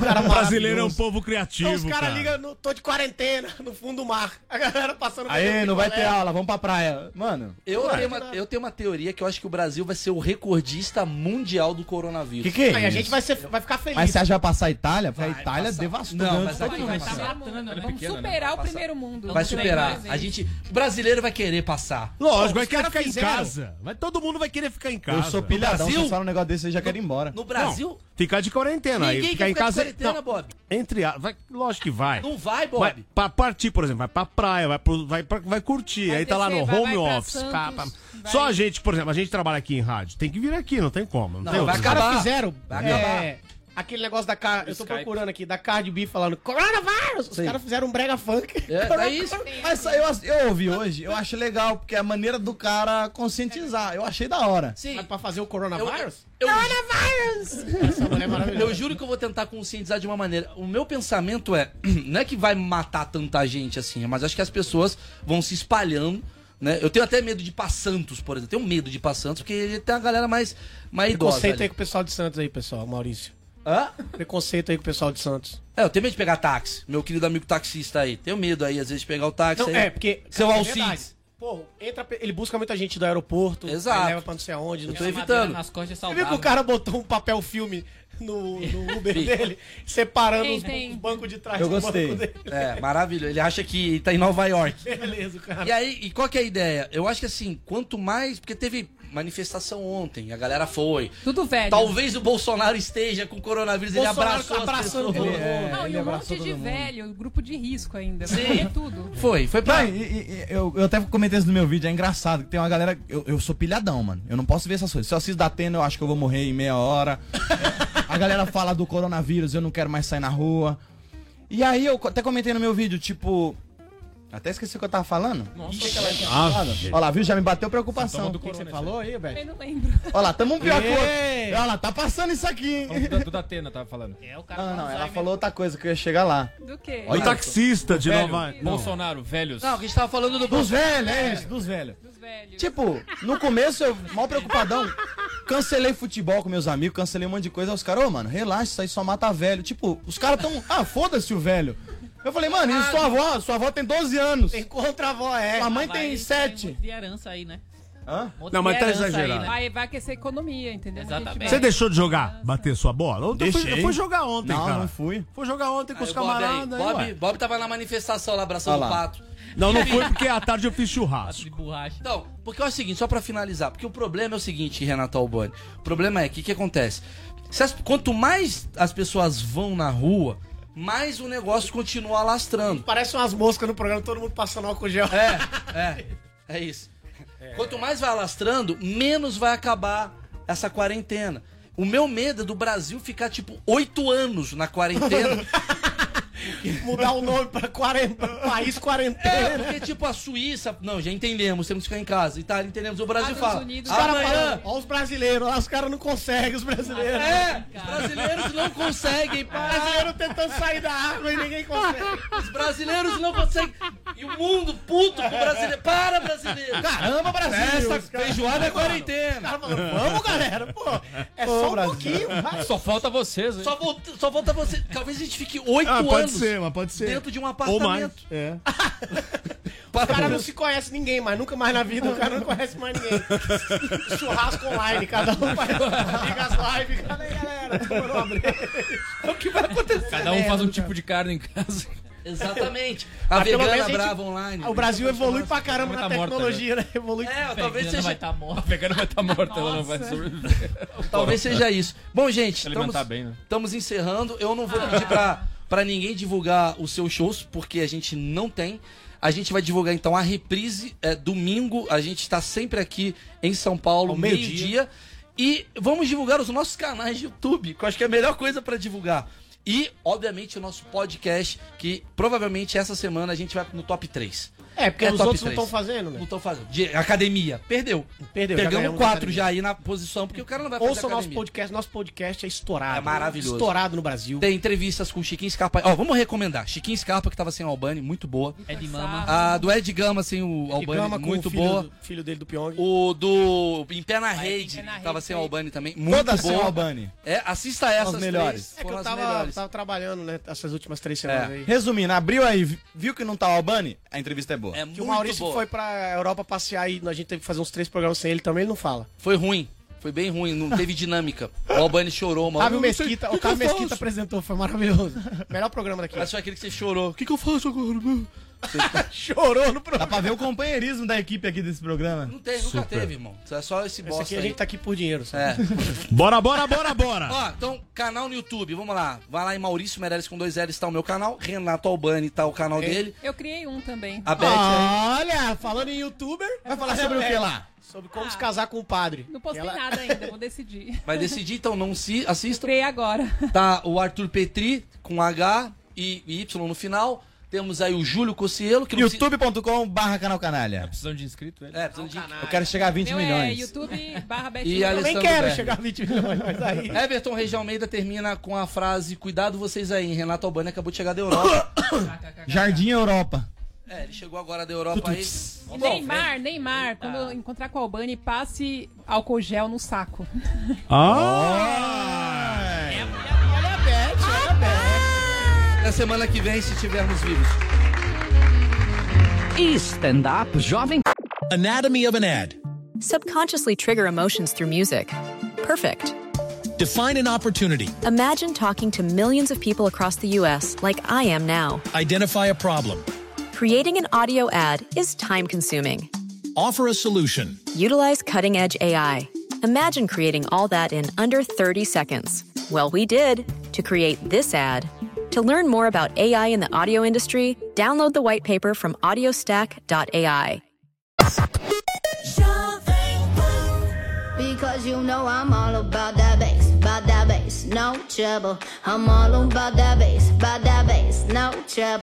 cara O brasileiro é um povo criativo. Então os caras cara. ligam, tô de quarentena, no fundo do mar. A galera passando... Aí, não vai ter picolé. aula, vamos pra praia. Mano, Eu Ué. tenho, uma, eu tenho uma teoria que eu acho que o Brasil vai ser o recordista mundial do coronavírus. que que é Aí a gente vai, ser, vai ficar feliz. Mas você acha que vai passar a Itália? Porque a Vai Itália passar. devastou. Não, mas mundo. vai Tá passar. matando, Vamos né? superar o Passar. primeiro mundo. Vai superar. A gente, o brasileiro vai querer passar. Lógico, Pô, vai querer ficar em casa. Vai, todo mundo vai querer ficar em casa. Eu sou pilhadão, vocês falam um negócio desse, eu já quero ir embora. No Brasil, ficar de quarentena. aí ninguém ficar quer em ficar de casa. quarentena, não, Bob. Entre a, vai, lógico que vai. Não vai, Bob. Vai pra partir, por exemplo, vai pra praia, vai, pro, vai, pra- vai curtir. Vai aí tá lá no descer, vai- home vai pra office. Pá, pá. Só a gente, por exemplo, a gente trabalha aqui em rádio. Tem que vir aqui, não tem como. Não, Não, tem vai Os caras acabar. fizeram Vai é, aquele negócio da Car... Eu tô Skype. procurando aqui, da Cardi B falando Coronavirus! Os caras fizeram um brega funk. É, é isso. Mas eu, eu ouvi hoje, eu acho legal, porque é a maneira do cara conscientizar. Eu achei da hora. Sim. Mas pra fazer o Coronavirus? Eu, Essa mulher é eu maravilhosa. juro que eu vou tentar conscientizar de uma maneira. O meu pensamento é, não é que vai matar tanta gente assim, mas acho que as pessoas vão se espalhando, né? Eu tenho até medo de ir pra Santos, por exemplo. Eu tenho medo de ir pra Santos, porque tem uma galera mais, mais idosa. Ali. aí com o pessoal de Santos aí, pessoal, Maurício. Hã? Preconceito aí com o pessoal de Santos. É, eu tenho medo de pegar táxi. Meu querido amigo taxista aí. Tenho medo aí, às vezes, de pegar o táxi Não, aí. é, porque. Seu é Alcides. verdade. Pô, entra, ele busca muita gente do aeroporto. Exato. leva pra não sei aonde. Não tô sei. evitando. Nas costas é Você viu que o cara botou um papel filme no, no Uber dele, separando Tem, os, tem. os bancos de trás Eu do gostei. banco dele. É, maravilhoso. Ele acha que tá em Nova York. Beleza, cara. E aí, e qual que é a ideia? Eu acho que assim, quanto mais. Porque teve manifestação ontem, a galera foi. Tudo velho. Talvez o Bolsonaro esteja com coronavírus, Bolsonaro ele abraçou as abraçando pessoas. todo mundo. Não, e ele um abraçou monte de mundo. velho, grupo de risco ainda. Sim. É tudo. Foi, foi pra. Não, e- e- e eu, eu até comentei isso no meu vídeo, é engraçado. que Tem uma galera. Eu, eu sou pilhadão, mano. Eu não posso ver essas coisas. Se eu assisto da Atena, eu acho que eu vou morrer em meia hora. A galera fala do coronavírus, eu não quero mais sair na rua. E aí eu até comentei no meu vídeo, tipo. Até esqueci o que eu tava falando. Nossa, Ah, Olha lá, viu? Já me bateu preocupação. O que, que você falou aí, velho? Eu não lembro. Olha lá, tamo um pior que. Olha lá, tá passando isso aqui. Vamos do, do da Atena, tava falando. É, o cara Não, não, ela falou outra coisa que eu ia chegar lá. Do quê? o taxista de Velho, Nova... Bolsonaro, velhos. Não, que a gente tava falando do Dos velhos, é isso, dos velhos. Dos velhos. Tipo, no começo eu, mal preocupadão, cancelei futebol com meus amigos, cancelei um monte de coisa. Aí os caras, ô, mano, relaxa, isso aí só mata velho. Tipo, os caras tão, ah, foda-se o velho. Eu falei, mano, e sua avó? Sua avó tem 12 anos. Tem contra a avó, é. Sua mãe Vai tem ter 7. muito de herança aí, né? Hã? Não, mas tá exagerado. né? Vai, vai aquecer a economia, entendeu? Exatamente. Você deixou de jogar, bater sua bola? Ontem eu fui, Deixei. eu fui jogar ontem, Não, cara. não fui. Fui jogar ontem com Aí os Bob, aí, camaradas. aí, Bob. Bob tava na manifestação lá abraçando o pato. Não, não fui porque à tarde eu fiz churrasco. De borracha. Então, porque é o seguinte, só pra finalizar, porque o problema é o seguinte, Renato Albani. O problema é que o que acontece? Se as- quanto mais as pessoas vão na rua, mais o negócio continua alastrando. Parece umas moscas no programa, todo mundo passando álcool gel. É, é. É isso. Quanto mais vai alastrando, menos vai acabar essa quarentena. O meu medo é do Brasil ficar, tipo, oito anos na quarentena. Mudar o nome pra, quarenta, pra país É, quarentena. porque, tipo, a Suíça. Não, já entendemos, temos que ficar em casa. Itália, entendemos. O Brasil Estados fala. Unidos, Os caras Amanhã. ó os brasileiros, lá os caras não conseguem, os brasileiros. É, os brasileiros não conseguem Os parar. brasileiros tentando sair da água e ninguém consegue. Os brasileiros não conseguem. E o mundo puto com o brasileiro. Para, brasileiro! Caramba, Brasil! Essa Os caras- feijoada é Os quarentena. caras falando, vamos galera, pô, é Ô, só um Brasil. pouquinho, vai. Só falta vocês, hein? Só volta, só volta você. Talvez a gente fique oito Ah, pode anos ser, mas pode ser. dentro de um Ou mais. apartamento. É. O cara não se conhece ninguém, mas nunca mais na vida o cara não conhece mais ninguém. Churrasco online, cada um faz, liga as lives, cadê aí, galera? É o que vai acontecer. Cada um faz um tipo de carne em casa. Exatamente. A pelo vegana menos a gente- brava online. O Brasil evolui pra caramba Vai na tá morta, tecnologia, né? Evolui. É, A talvez seja, vai estar A vegana vai estar morta, ela não vai Nossa. sobreviver. talvez seja isso. Bom, gente, estamos, bem, né? estamos encerrando. Eu não vou pedir pra, pra ninguém divulgar os seus shows, porque a gente não tem. A gente vai divulgar então a reprise é, domingo. A gente está sempre aqui em São Paulo, meio-dia. meio-dia. e vamos divulgar os nossos canais de YouTube, que eu acho que é a melhor coisa pra divulgar. E, obviamente, o nosso podcast, que provavelmente essa semana a gente vai no top 3. É, porque É os outros não três. estão fazendo, né? Não tô fazendo. De academia. Perdeu. Perdeu, já Pegamos ganhamos quatro já aí na posição, porque o cara não vai fazer Ouça o nosso podcast, nosso podcast é estourado. É maravilhoso. Estourado no Brasil. Tem entrevistas com o Chiquinho Scarpa. Ó, vamos recomendar. Chiquinho Scarpa, que tava sem o Albani, muito boa. É de mama. A do Ed Gama sem o Albani, Gama com muito o filho boa. do- filho dele do Pyong. O do Em Pé na Rede, tava sem. Albani também, muito Todas sem boa. o Albani. É, assista essas As melhores. três, É que eu tava, tava trabalhando, né, essas últimas três semanas É. aí. Resumindo, abriu aí, vi- viu que não tá o Albani? A entrevista é boa. É Que muito o Maurício boa. foi pra Europa passear e a gente teve que fazer uns três programas sem ele também, ele não fala. Foi ruim. Foi bem ruim, não teve dinâmica. O Albani chorou, mano. Otávio Mesquita, o Otávio Mesquita faço? apresentou, foi maravilhoso. Melhor programa daqui. Mas foi aquele que você chorou. O que, que eu faço agora, meu? Chorou no programa. Dá pra ver o companheirismo da equipe aqui desse programa. Não tem, nunca teve, irmão. É só esse Esse bosta aqui a aí. gente tá aqui por dinheiro, sabe? É. Bora, bora, bora, bora. Ó, então, canal no YouTube, vamos lá. Vai lá em Maurício Meirelles com dois L's, tá o meu canal. Renato Albani tá o canal dele. Eu criei um também. A Beth aí. Olha, falando em youtuber, vai falar sobre o que lá? Sobre como se casar com o padre. Não postei Ela- nada ainda, vou decidir. Vai decidir, então não se assistam. Criei agora. Tá o Arthur Petri com H e Y no final. Temos aí o Júlio Cossielo, youtube.com barra canal canalha. Precisando de inscrito, velho. É, precisa de... Eu quero chegar a 20 Meu é milhões. YouTube barra E Eu Alessandro quero Berger. chegar a 20 milhões, mas aí. Everton Reis de Almeida termina com a frase Cuidado vocês aí? Renato Albani acabou de chegar da Europa. Jardim Europa. É, ele chegou agora da Europa aí. E Neymar, Neymar, quando eu encontrar com o Albani, passe álcool gel no saco. Ah! Olha a Beth, olha a Beth. Na semana que vem, se estivermos vivos. Stand-up Jovem Anatomy of an ad. Subconsciously trigger emotions through music. Perfect. Define an opportunity. Imagine talking to millions of people across the U.S. like I am now. Identify a problem. Creating an audio ad is time consuming. Offer a solution. Utilize cutting edge AI. Imagine creating all that in under 30 seconds. Well, we did to create this ad. To learn more about AI in the audio industry, download the white paper from audiostack.ai. Because you know I'm all about that bass, about that bass, no trouble. I'm all about that bass, about that bass, no trouble.